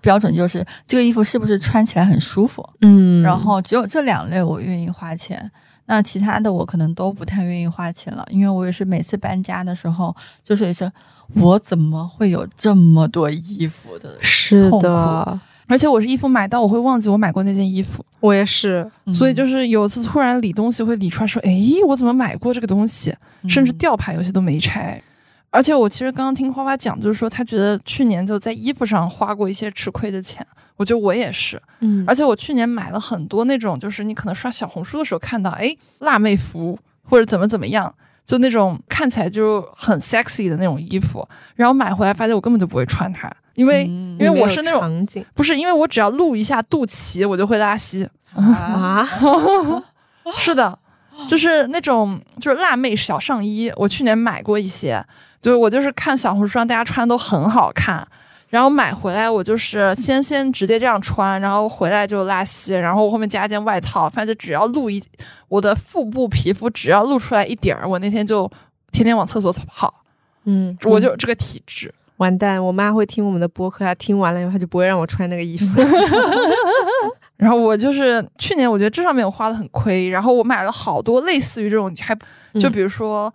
标准就是这个衣服是不是穿起来很舒服？嗯，然后只有这两类我愿意花钱。那其他的我可能都不太愿意花钱了，因为我也是每次搬家的时候，就是也是我怎么会有这么多衣服的是的，而且我是衣服买到我会忘记我买过那件衣服，我也是，所以就是有一次突然理东西会理出来说，哎，我怎么买过这个东西？甚至吊牌有些都没拆。而且我其实刚刚听花花讲，就是说她觉得去年就在衣服上花过一些吃亏的钱。我觉得我也是，嗯而且我去年买了很多那种，就是你可能刷小红书的时候看到，哎，辣妹服或者怎么怎么样，就那种看起来就很 sexy 的那种衣服，然后买回来发现我根本就不会穿它，因为、嗯因为我是那种不是因为我只要露一下肚脐我就会拉稀，啊，啊，是的，就是那种就是辣妹小上衣，我去年买过一些，就是我就是看小红书上大家穿都很好看，然后买回来我就是先先直接这样穿，然后回来就拉稀，然后我后面加一件外套，反正只要露一我的腹部皮肤只要露出来一点儿，我那天就天天往厕所跑，嗯，我就这个体质。完蛋，我妈会听我们的播客，她听完了以后，她就不会让我穿那个衣服。然后我就是去年，我觉得这上面我花的很亏，然后我买了好多类似于这种，还就比如说，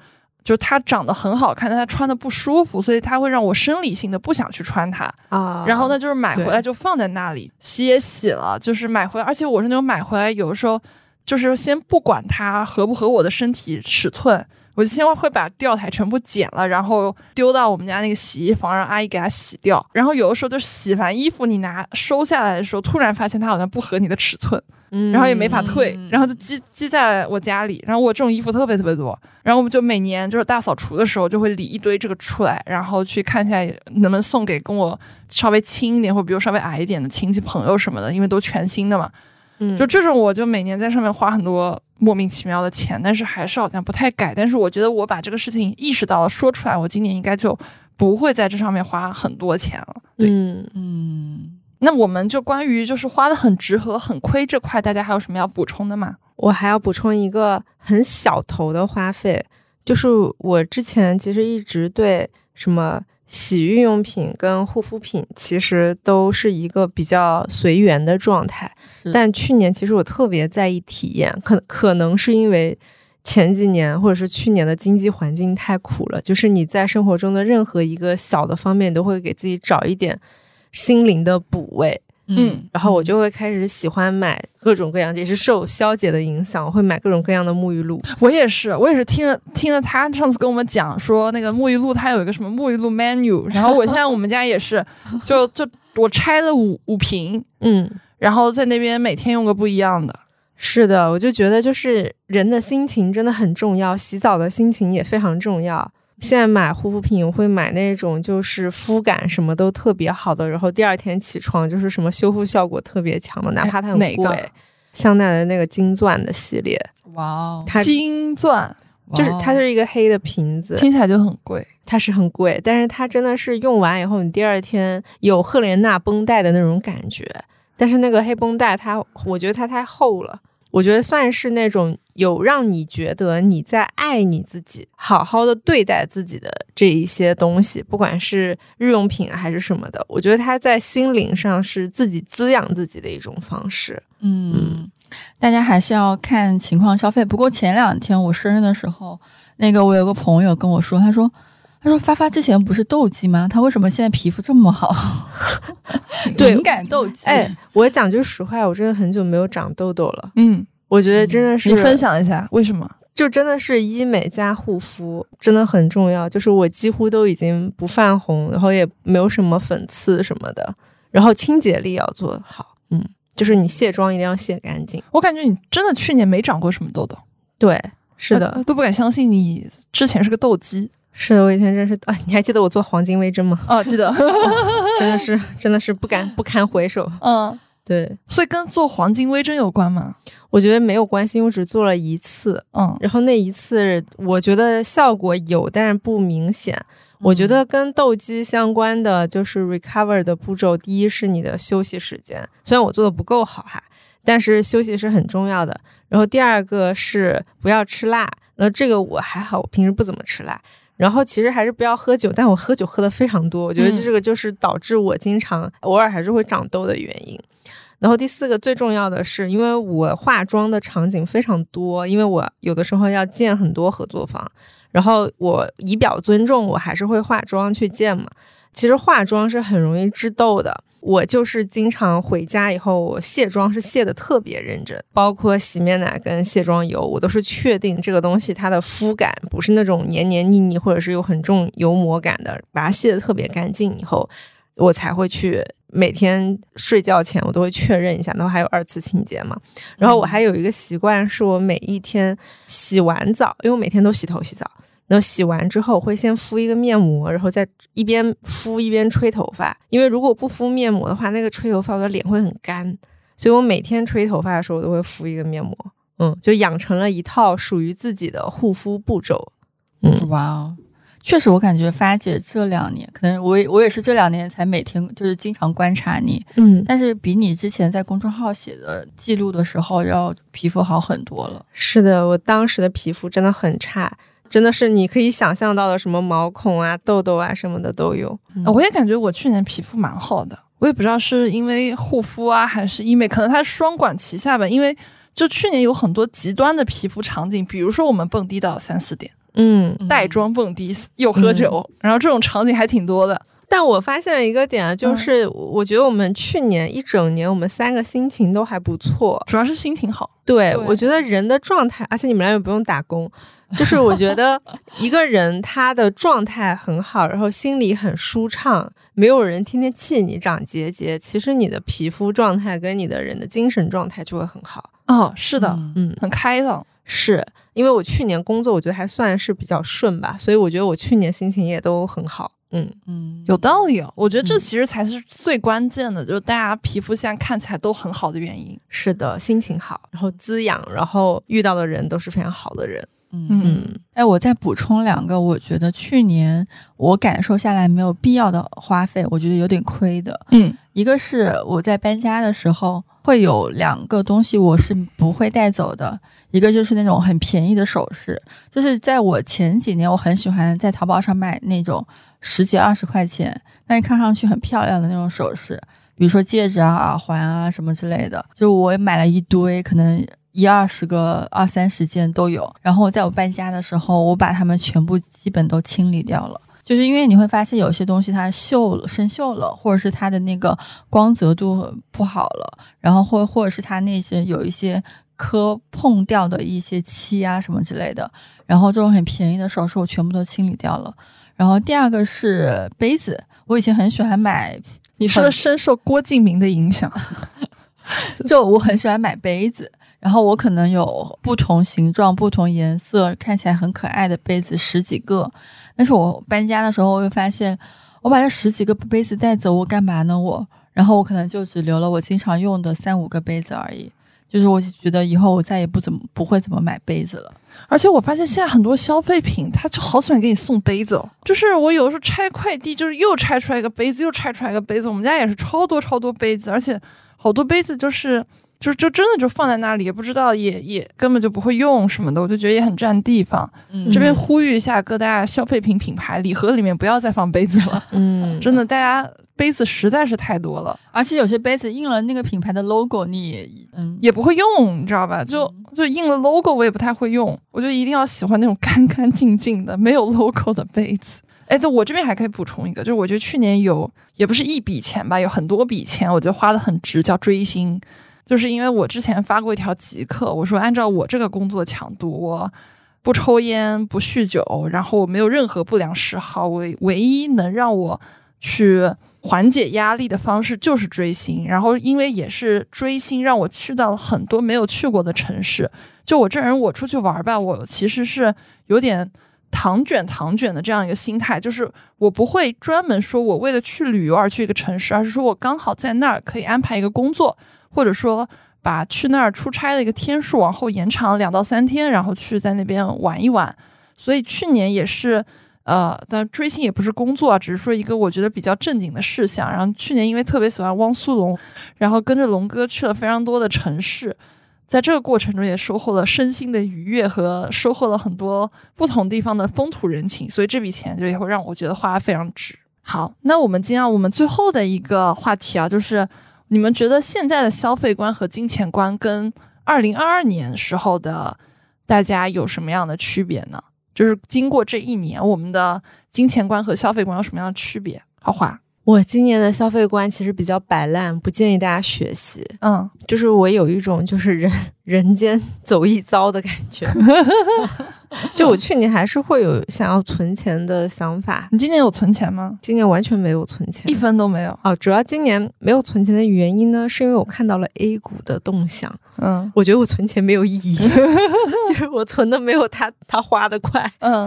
就是它长得很好看，但它穿的不舒服，所以它会让我生理性的不想去穿它。啊，然后呢，就是买回来就放在那里，洗也洗了，就是买回来，而且我是那种买回来有的时候就是先不管它合不合我的身体尺寸，我就先会把吊台全部剪了，然后丢到我们家那个洗衣房，让阿姨给它洗掉。然后有的时候就洗完衣服，你拿收下来的时候，突然发现它好像不合你的尺寸，嗯，然后也没法退，嗯然后就积积在我家里。然后我这种衣服特别特别多，然后我们就每年就是大扫除的时候就会理一堆这个出来，然后去看一下能不能送给跟我稍微轻一点或比我稍微矮一点的亲戚朋友什么的，因为都全新的嘛。嗯就这种我就每年在上面花很多莫名其妙的钱，但是还是好像不太改。但是我觉得我把这个事情意识到了，说出来，我今年应该就不会在这上面花很多钱了。对，嗯，嗯，那我们就关于就是花的很值和很亏这块，大家还有什么要补充的吗？我还要补充一个很小头的花费，就是我之前其实一直对什么洗浴用品跟护肤品其实都是一个比较随缘的状态，但去年其实我特别在意体验，可可能是因为前几年或者是去年的经济环境太苦了，就是你在生活中的任何一个小的方面，都会给自己找一点心灵的补慰。嗯然后我就会开始喜欢买各种各样，也是受肖姐的影响，我会买各种各样的沐浴露。我也是，我也是听了听了她上次跟我们讲说那个沐浴露，它有一个什么沐浴露 menu，然后我现在我们家也是，就就我拆了五五瓶，嗯，然后在那边每天用个不一样的。是的，我就觉得就是人的心情真的很重要，洗澡的心情也非常重要。现在买护肤品，我会买那种就是肤感什么都特别好的，然后第二天起床就是什么修复效果特别强的，哪怕它很哪个贵。香奈儿的那个金钻的系列，哇哦，它金钻就是它就是一个黑的瓶子，听起来就很贵，它是很贵，但是它真的是用完以后，你第二天有赫莲娜绷带的那种感觉。但是那个黑绷带它，我觉得它太厚了，我觉得算是那种有让你觉得你在爱你自己，好好的对待自己的这一些东西，不管是日用品啊还是什么的，我觉得它在心灵上是自己滋养自己的一种方式。嗯，大家还是要看情况消费。不过前两天我生日的时候，那个我有个朋友跟我说，他说。他说：“发发之前不是痘肌吗？他为什么现在皮肤这么好？对敏感痘肌。哎，我讲句实话，我真的很久没有长痘痘了。嗯，我觉得真的是你分享一下为什么？就真的是医美加护肤真的很重要，就是我几乎都已经不泛红，然后也没有什么粉刺什么的，然后清洁力要做好，嗯，就是你卸妆一定要卸干净。我感觉你真的去年没长过什么痘痘，对，是的，呃都不敢相信你之前是个痘肌。是的，我以前真是啊，你还记得我做黄金微针吗？哦，记得，真的是，真的是不敢不堪回首。嗯，对，所以跟做黄金微针有关吗？我觉得没有关系，因为我只做了一次，嗯，然后那一次我觉得效果有，但是不明显。我觉得跟痘肌相关的就是 recover 的步骤，第一是你的休息时间，虽然我做的不够好哈，但是休息是很重要的。然后第二个是不要吃辣，那这个我还好，我平时不怎么吃辣。然后其实还是不要喝酒，但我喝酒喝的非常多，我觉得嗯这个就是导致我经常偶尔还是会长痘的原因。然后第四个最重要的是，因为我化妆的场景非常多，因为我有的时候要见很多合作方，然后我以表尊重，我还是会化妆去见嘛。其实化妆是很容易致痘的，我就是经常回家以后，我卸妆是卸的特别认真，包括洗面奶跟卸妆油，我都是确定这个东西它的肤感不是那种黏黏腻腻，或者是有很重油膜感的，把它卸的特别干净以后，我才会去每天睡觉前我都会确认一下，然后还有二次清洁嘛。然后我还有一个习惯，是我每一天洗完澡，因为我每天都洗头洗澡。然后洗完之后会先敷一个面膜，然后再一边敷一边吹头发。因为如果不敷面膜的话，那个吹头发我的脸会很干，所以我每天吹头发的时候我都会敷一个面膜。嗯，就养成了一套属于自己的护肤步骤。嗯，哇哦，确实，我感觉发姐这两年，可能我我也是这两年才每天就是经常观察你。嗯，但是比你之前在公众号写的记录的时候要皮肤好很多了。是的，我当时的皮肤真的很差。真的是你可以想象到的什么毛孔啊、痘痘啊什么的都有。我也感觉我去年皮肤蛮好的，我也不知道是因为护肤啊，还是医美，可能它双管齐下吧。因为就去年有很多极端的皮肤场景，比如说我们蹦迪到三四点，嗯，带妆蹦迪又喝酒，然后这种场景还挺多的。但我发现一个点，就是我觉得我们去年一整年，我们三个心情都还不错，主要是心情好。对，我觉得人的状态，而且你们俩又不用打工，就是我觉得 一个人他的状态很好，然后心里很舒畅，没有人天天气你长结节，其实你的皮肤状态跟你的人的精神状态就会很好。哦，是的，嗯，很开朗。是因为我去年工作，我觉得还算是比较顺吧，所以我觉得我去年心情也都很好。嗯嗯，有道理哦。我觉得这其实才是最关键的，就是大家皮肤现在看起来都很好的原因。是的，心情好，然后滋养，然后遇到的人都是非常好的人。嗯，哎，我再补充两个，我觉得去年我感受下来没有必要的花费，我觉得有点亏的。嗯，一个是我在搬家的时候会有两个东西我是不会带走的，一个就是那种很便宜的首饰，就是在我前几年我很喜欢在淘宝上买那种。十几二十块钱，但是看上去很漂亮的那种首饰，比如说戒指啊、耳环啊什么之类的，就我买了一堆，可能一二十个、二三十件都有。然后在我搬家的时候，我把它们全部基本都清理掉了，就是因为你会发现有些东西它锈了、生锈了，或者是它的那个光泽度不好了，然后或或者是它那些有一些磕碰掉的一些漆啊什么之类的，然后这种很便宜的首饰我全部都清理掉了。然后第二个是杯子，我以前很喜欢买。你是深受郭敬明的影响，就我很喜欢买杯子。然后我可能有不同形状、不同颜色、看起来很可爱的杯子十几个。但是我搬家的时候，我会发现，我把这十几个杯子带走，我干嘛呢？我，然后我可能就只留了我经常用的三五个杯子而已。就是我觉得以后我再也不怎么不会怎么买杯子了。而且我发现现在很多消费品，他就好喜欢给你送杯子哦。就是我有的时候拆快递，就是又拆出来一个杯子，又拆出来一个杯子。我们家也是超多超多杯子，而且好多杯子就是就就真的就放在那里，也不知道也也根本就不会用什么的。我就觉得也很占地方。这边呼吁一下各大消费品品牌，礼盒里面不要再放杯子了。嗯，真的，大家。杯子实在是太多了，而且有些杯子印了那个品牌的 logo，你也嗯也不会用，你知道吧？就就印了 logo，我也不太会用。我就一定要喜欢那种干干净净的、没有 logo 的杯子。哎，对，我这边还可以补充一个，就是我觉得去年有也不是一笔钱吧，有很多笔钱，我觉得花的很值，叫追星。就是因为我之前发过一条极客，我说按照我这个工作强度，我不抽烟、不酗酒，然后我没有任何不良嗜好，唯唯一能让我去。缓解压力的方式就是追星，然后因为也是追星，让我去到了很多没有去过的城市。就我这人，我出去玩儿吧，我其实是有点唐卷唐卷的这样一个心态，就是我不会专门说我为了去旅游而去一个城市，而是说我刚好在那儿可以安排一个工作，或者说把去那儿出差的一个天数往后延长两到三天，然后去在那边玩一玩。所以去年也是。呃，但追星也不是工作啊，只是说一个我觉得比较正经的事项。然后去年因为特别喜欢汪苏泷，然后跟着龙哥去了非常多的城市，在这个过程中也收获了身心的愉悦和收获了很多不同地方的风土人情，所以这笔钱就也会让我觉得花非常值。好，那我们今天我们最后的一个话题啊，就是你们觉得现在的消费观和金钱观跟二零二二年时候的大家有什么样的区别呢？就是经过这一年，我们的金钱观和消费观有什么样的区别？好华，我今年的消费观其实比较摆烂，不建议大家学习。嗯，就是我有一种就是人 人间走一遭的感觉。就我去年还是会有想要存钱的想法，你今年有存钱吗？今年完全没有存钱，一分都没有。哦，主要今年没有存钱的原因呢，是因为我看到了 A 股的动向。嗯，我觉得我存钱没有意义，就是我存的没有他他花的快。嗯，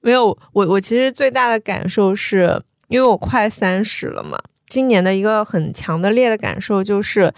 没有，我我其实最大的感受是。因为我快三十了嘛，今年的一个很强的烈的感受就是，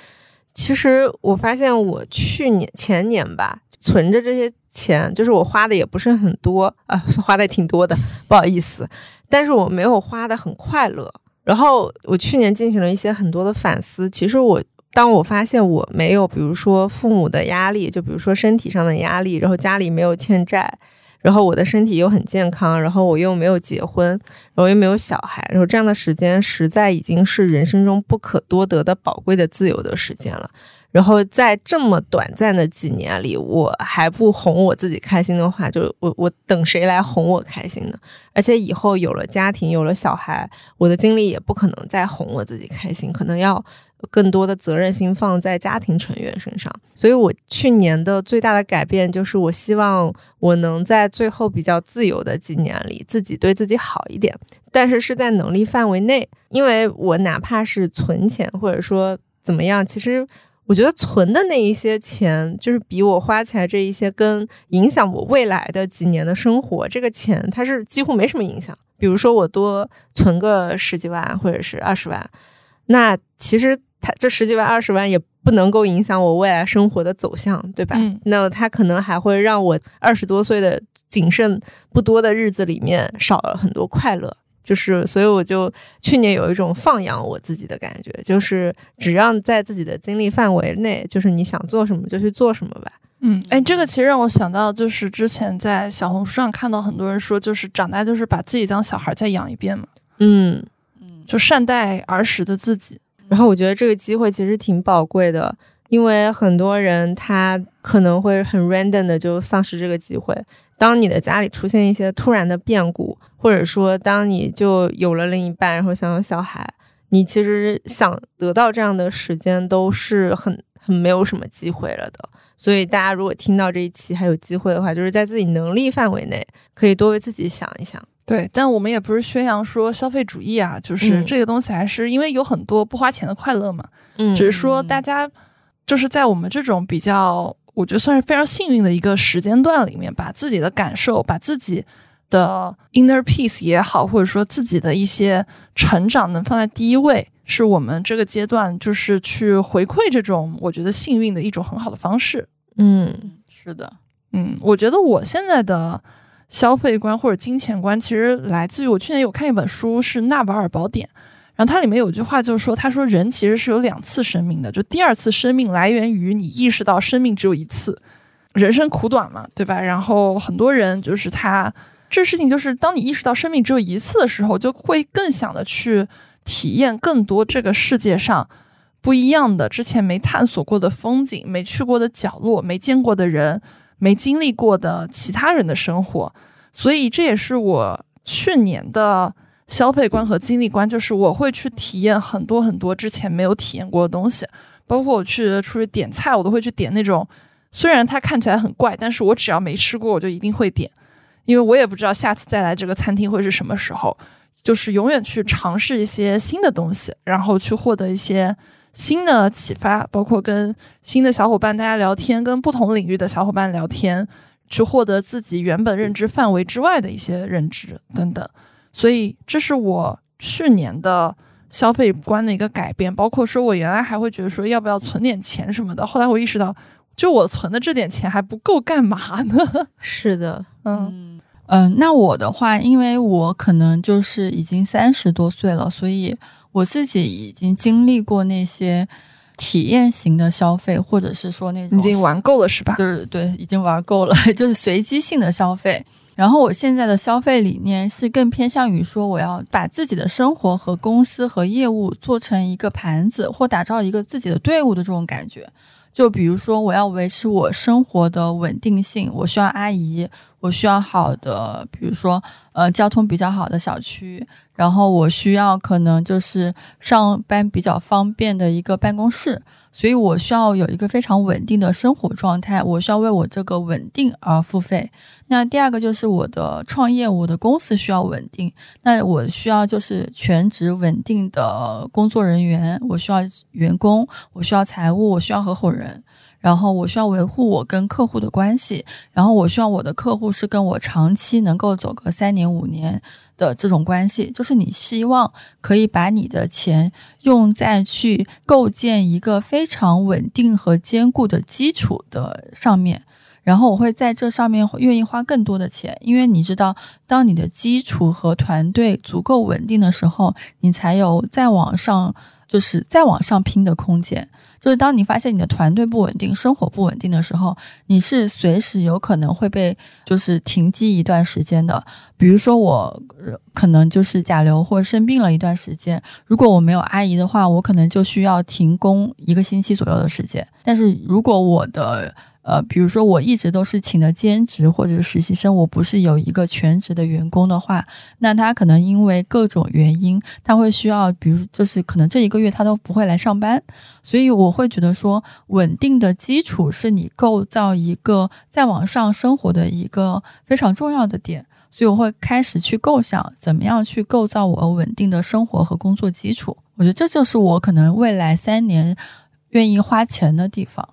其实我发现我去年前年吧，存着这些钱，就是我花的也不是很多啊，花的挺多的，不好意思，但是我没有花的很快乐。然后我去年进行了一些很多的反思，其实我当我发现我没有，比如说父母的压力，就比如说身体上的压力，然后家里没有欠债。然后我的身体又很健康，然后我又没有结婚，然后又没有小孩，然后这样的时间实在已经是人生中不可多得的宝贵的自由的时间了。然后在这么短暂的几年里，我还不哄我自己开心的话，就我我等谁来哄我开心呢？而且以后有了家庭，有了小孩，我的精力也不可能再哄我自己开心，可能要。更多的责任心放在家庭成员身上，所以我去年的最大的改变就是，我希望我能在最后比较自由的几年里，自己对自己好一点，但是是在能力范围内。因为我哪怕是存钱，或者说怎么样，其实我觉得存的那一些钱，就是比我花起来这一些，跟影响我未来的几年的生活，这个钱它是几乎没什么影响。比如说我多存个十几万，或者是二十万，那其实。他这十几万、二十万也不能够影响我未来生活的走向，对吧？那他可能还会让我二十多岁的仅剩不多的日子里面少了很多快乐。就是，所以我就去年有一种放养我自己的感觉，就是只要在自己的精力范围内，就是你想做什么就去做什么吧。嗯，哎，这个其实让我想到，就是之前在小红书上看到很多人说，就是长大就是把自己当小孩再养一遍嘛。嗯嗯，就善待儿时的自己。然后我觉得这个机会其实挺宝贵的，因为很多人他可能会很 random 的就丧失这个机会。当你的家里出现一些突然的变故，或者说当你就有了另一半，然后想有小孩，你其实想得到这样的时间都是很很没有什么机会了的。所以大家如果听到这一期还有机会的话，就是在自己能力范围内，可以多为自己想一想。对，但我们也不是宣扬说消费主义啊，就是这个东西还是因为有很多不花钱的快乐嘛。嗯，只是说大家就是在我们这种比较，我觉得算是非常幸运的一个时间段里面，把自己的感受、把自己的 inner peace 也好，或者说自己的一些成长能放在第一位，是我们这个阶段就是去回馈这种我觉得幸运的一种很好的方式。嗯，是的，嗯，我觉得我现在的。消费观或者金钱观，其实来自于我去年有看一本书，是《纳瓦尔宝典》，然后它里面有句话，就是说，他说人其实是有两次生命的，就第二次生命来源于你意识到生命只有一次，人生苦短嘛，对吧？然后很多人就是他这事情，就是当你意识到生命只有一次的时候，就会更想的去体验更多这个世界上不一样的、之前没探索过的风景、没去过的角落、没见过的人。没经历过的其他人的生活，所以这也是我去年的消费观和经历观，就是我会去体验很多很多之前没有体验过的东西，包括我去出去点菜，我都会去点那种虽然它看起来很怪，但是我只要没吃过，我就一定会点，因为我也不知道下次再来这个餐厅会是什么时候，就是永远去尝试一些新的东西，然后去获得一些。新的启发，包括跟新的小伙伴大家聊天，跟不同领域的小伙伴聊天，去获得自己原本认知范围之外的一些认知等等。所以，这是我去年的消费观的一个改变。包括说我原来还会觉得说要不要存点钱什么的，后来我意识到，就我存的这点钱还不够干嘛呢？是的，嗯嗯。那我的话，因为我可能就是已经三十多岁了，所以。我自己已经经历过那些体验型的消费，或者是说那种已经玩够了，是吧？就是对，已经玩够了，就是随机性的消费。然后我现在的消费理念是更偏向于说，我要把自己的生活和公司和业务做成一个盘子，或打造一个自己的队伍的这种感觉。就比如说，我要维持我生活的稳定性，我需要阿姨。我需要好的，比如说呃交通比较好的小区，然后我需要可能就是上班比较方便的一个办公室，所以我需要有一个非常稳定的生活状态，我需要为我这个稳定而付费。那第二个就是我的创业，我的公司需要稳定，那我需要就是全职稳定的工作人员，我需要员工，我需要财务，我需要合伙人。然后我需要维护我跟客户的关系，然后我需要我的客户是跟我长期能够走个三年五年的这种关系，就是你希望可以把你的钱用在去构建一个非常稳定和坚固的基础的上面，然后我会在这上面愿意花更多的钱，因为你知道，当你的基础和团队足够稳定的时候，你才有再往上，就是再往上拼的空间。就是当你发现你的团队不稳定、生活不稳定的时候，你是随时有可能会被就是停机一段时间的。比如说我可能就是甲流或者生病了一段时间，如果我没有阿姨的话，我可能就需要停工一个星期左右的时间。但是如果我的呃，比如说我一直都是请的兼职或者实习生，我不是有一个全职的员工的话，那他可能因为各种原因，他会需要，比如就是可能这一个月他都不会来上班，所以我会觉得说，稳定的基础是你构造一个再往上生活的一个非常重要的点，所以我会开始去构想怎么样去构造我稳定的生活和工作基础。我觉得这就是我可能未来三年愿意花钱的地方。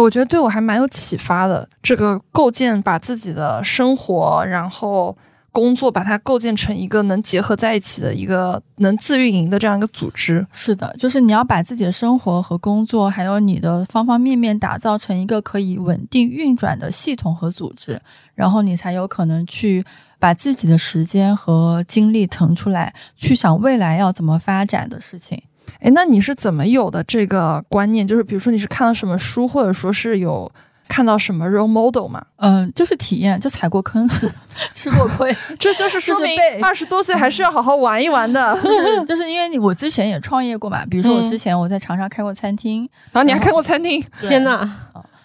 我觉得对我还蛮有启发的。这个构建，把自己的生活，然后工作，把它构建成一个能结合在一起的一个能自运营的这样一个组织。是的，就是你要把自己的生活和工作，还有你的方方面面打造成一个可以稳定运转的系统和组织，然后你才有可能去把自己的时间和精力腾出来，去想未来要怎么发展的事情。哎，那你是怎么有的这个观念？就是比如说你是看了什么书，或者说是有看到什么 role model 吗？嗯，就是体验，就踩过坑，吃过亏，这就是说明二十多岁还是要好好玩一玩的。就是因为你我之前也创业过嘛，比如说我之前我在长沙开过餐厅，然后你还开过餐厅，天呐，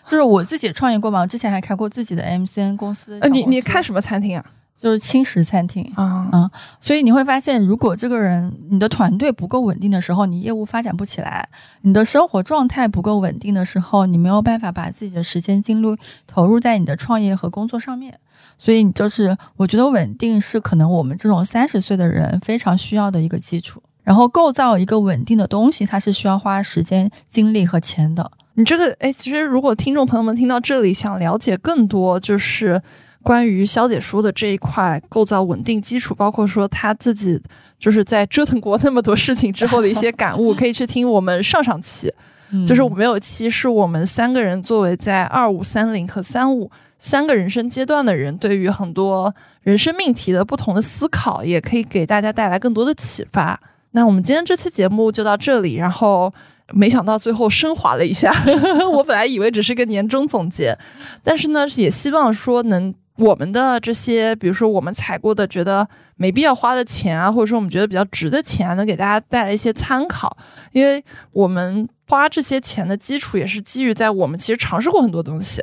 就是我自己也创业过嘛，我之前还开过自己的 MCN 公司。呃，你你开什么餐厅啊？就是轻食餐厅啊，嗯，所以你会发现，如果这个人你的团队不够稳定的时候，你业务发展不起来；你的生活状态不够稳定的时候，你没有办法把自己的时间精力投入在你的创业和工作上面。所以，你就是我觉得稳定是可能我们这种三十岁的人非常需要的一个基础。然后，构造一个稳定的东西，它是需要花时间、精力和钱的。你这个，哎，其实如果听众朋友们听到这里，想了解更多，就是。关于肖姐说的这一块构造稳定基础，包括说她自己就是在折腾过那么多事情之后的一些感悟，可以去听我们上上期，就是我们有期是我们三个人作为在二五、三零和三五三个人生阶段的人，对于很多人生命题的不同的思考，也可以给大家带来更多的启发。那我们今天这期节目就到这里，然后没想到最后升华了一下，我本来以为只是个年终总结，但是呢，也希望说能。我们的这些，比如说我们采过的觉得没必要花的钱啊，或者说我们觉得比较值的钱，能给大家带来一些参考。因为我们花这些钱的基础也是基于在我们其实尝试过很多东西，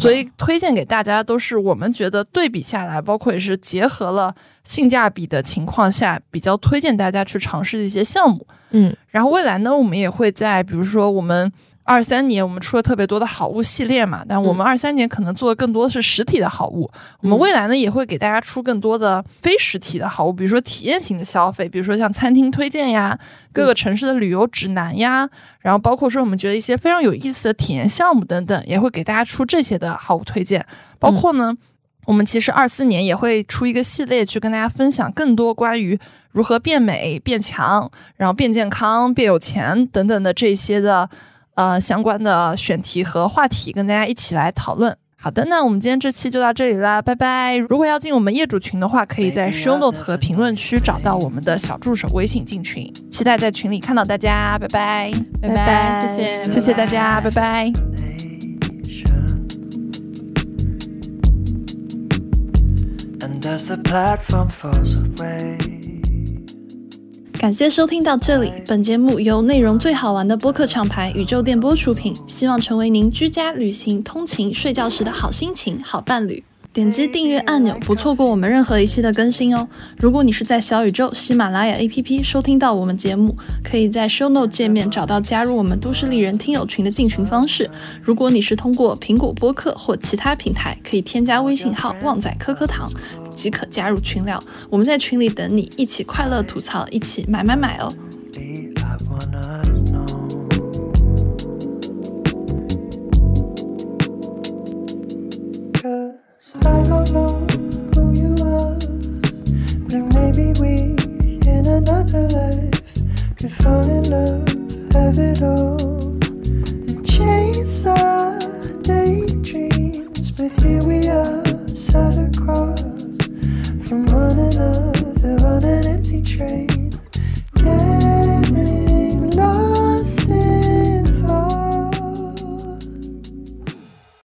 所以推荐给大家都是我们觉得对比下来，包括也是结合了性价比的情况下，比较推荐大家去尝试的一些项目。嗯，然后未来呢，我们也会在比如说我们。二三年我们出了特别多的好物系列嘛，但我们二三年可能做的更多的是实体的好物。我们未来呢也会给大家出更多的非实体的好物，比如说体验型的消费，比如说像餐厅推荐呀、各个城市的旅游指南呀，然后包括说我们觉得一些非常有意思的体验项目等等，也会给大家出这些的好物推荐。包括呢，我们其实二四年也会出一个系列，去跟大家分享更多关于如何变美、变强，然后变健康、变有钱等等的这些的。呃，相关的选题和话题跟大家一起来讨论。好的，那我们今天这期就到这里啦，拜拜。如果要进我们业主群的话，可以在 show note 和评论区找到我们的小助手微信进群，期待在群里看到大家，拜拜，拜拜，谢谢，谢谢大家，拜拜。感谢收听到这里，本节目由内容最好玩的播客厂牌宇宙电波出品，希望成为您居家、旅行、通勤、睡觉时的好心情、好伴侣。点击订阅按钮，不错过我们任何一期的更新哦。如果你是在小宇宙、喜马拉雅 APP 收听到我们节目，可以在 Show Note 界面找到加入我们都市丽人听友群的进群方式。如果你是通过苹果播客或其他平台，可以添加微信号“旺仔颗颗糖”即可加入群聊。我们在群里等你，一起快乐吐槽，一起买买买哦。！Set across from one another on an empty train. Getting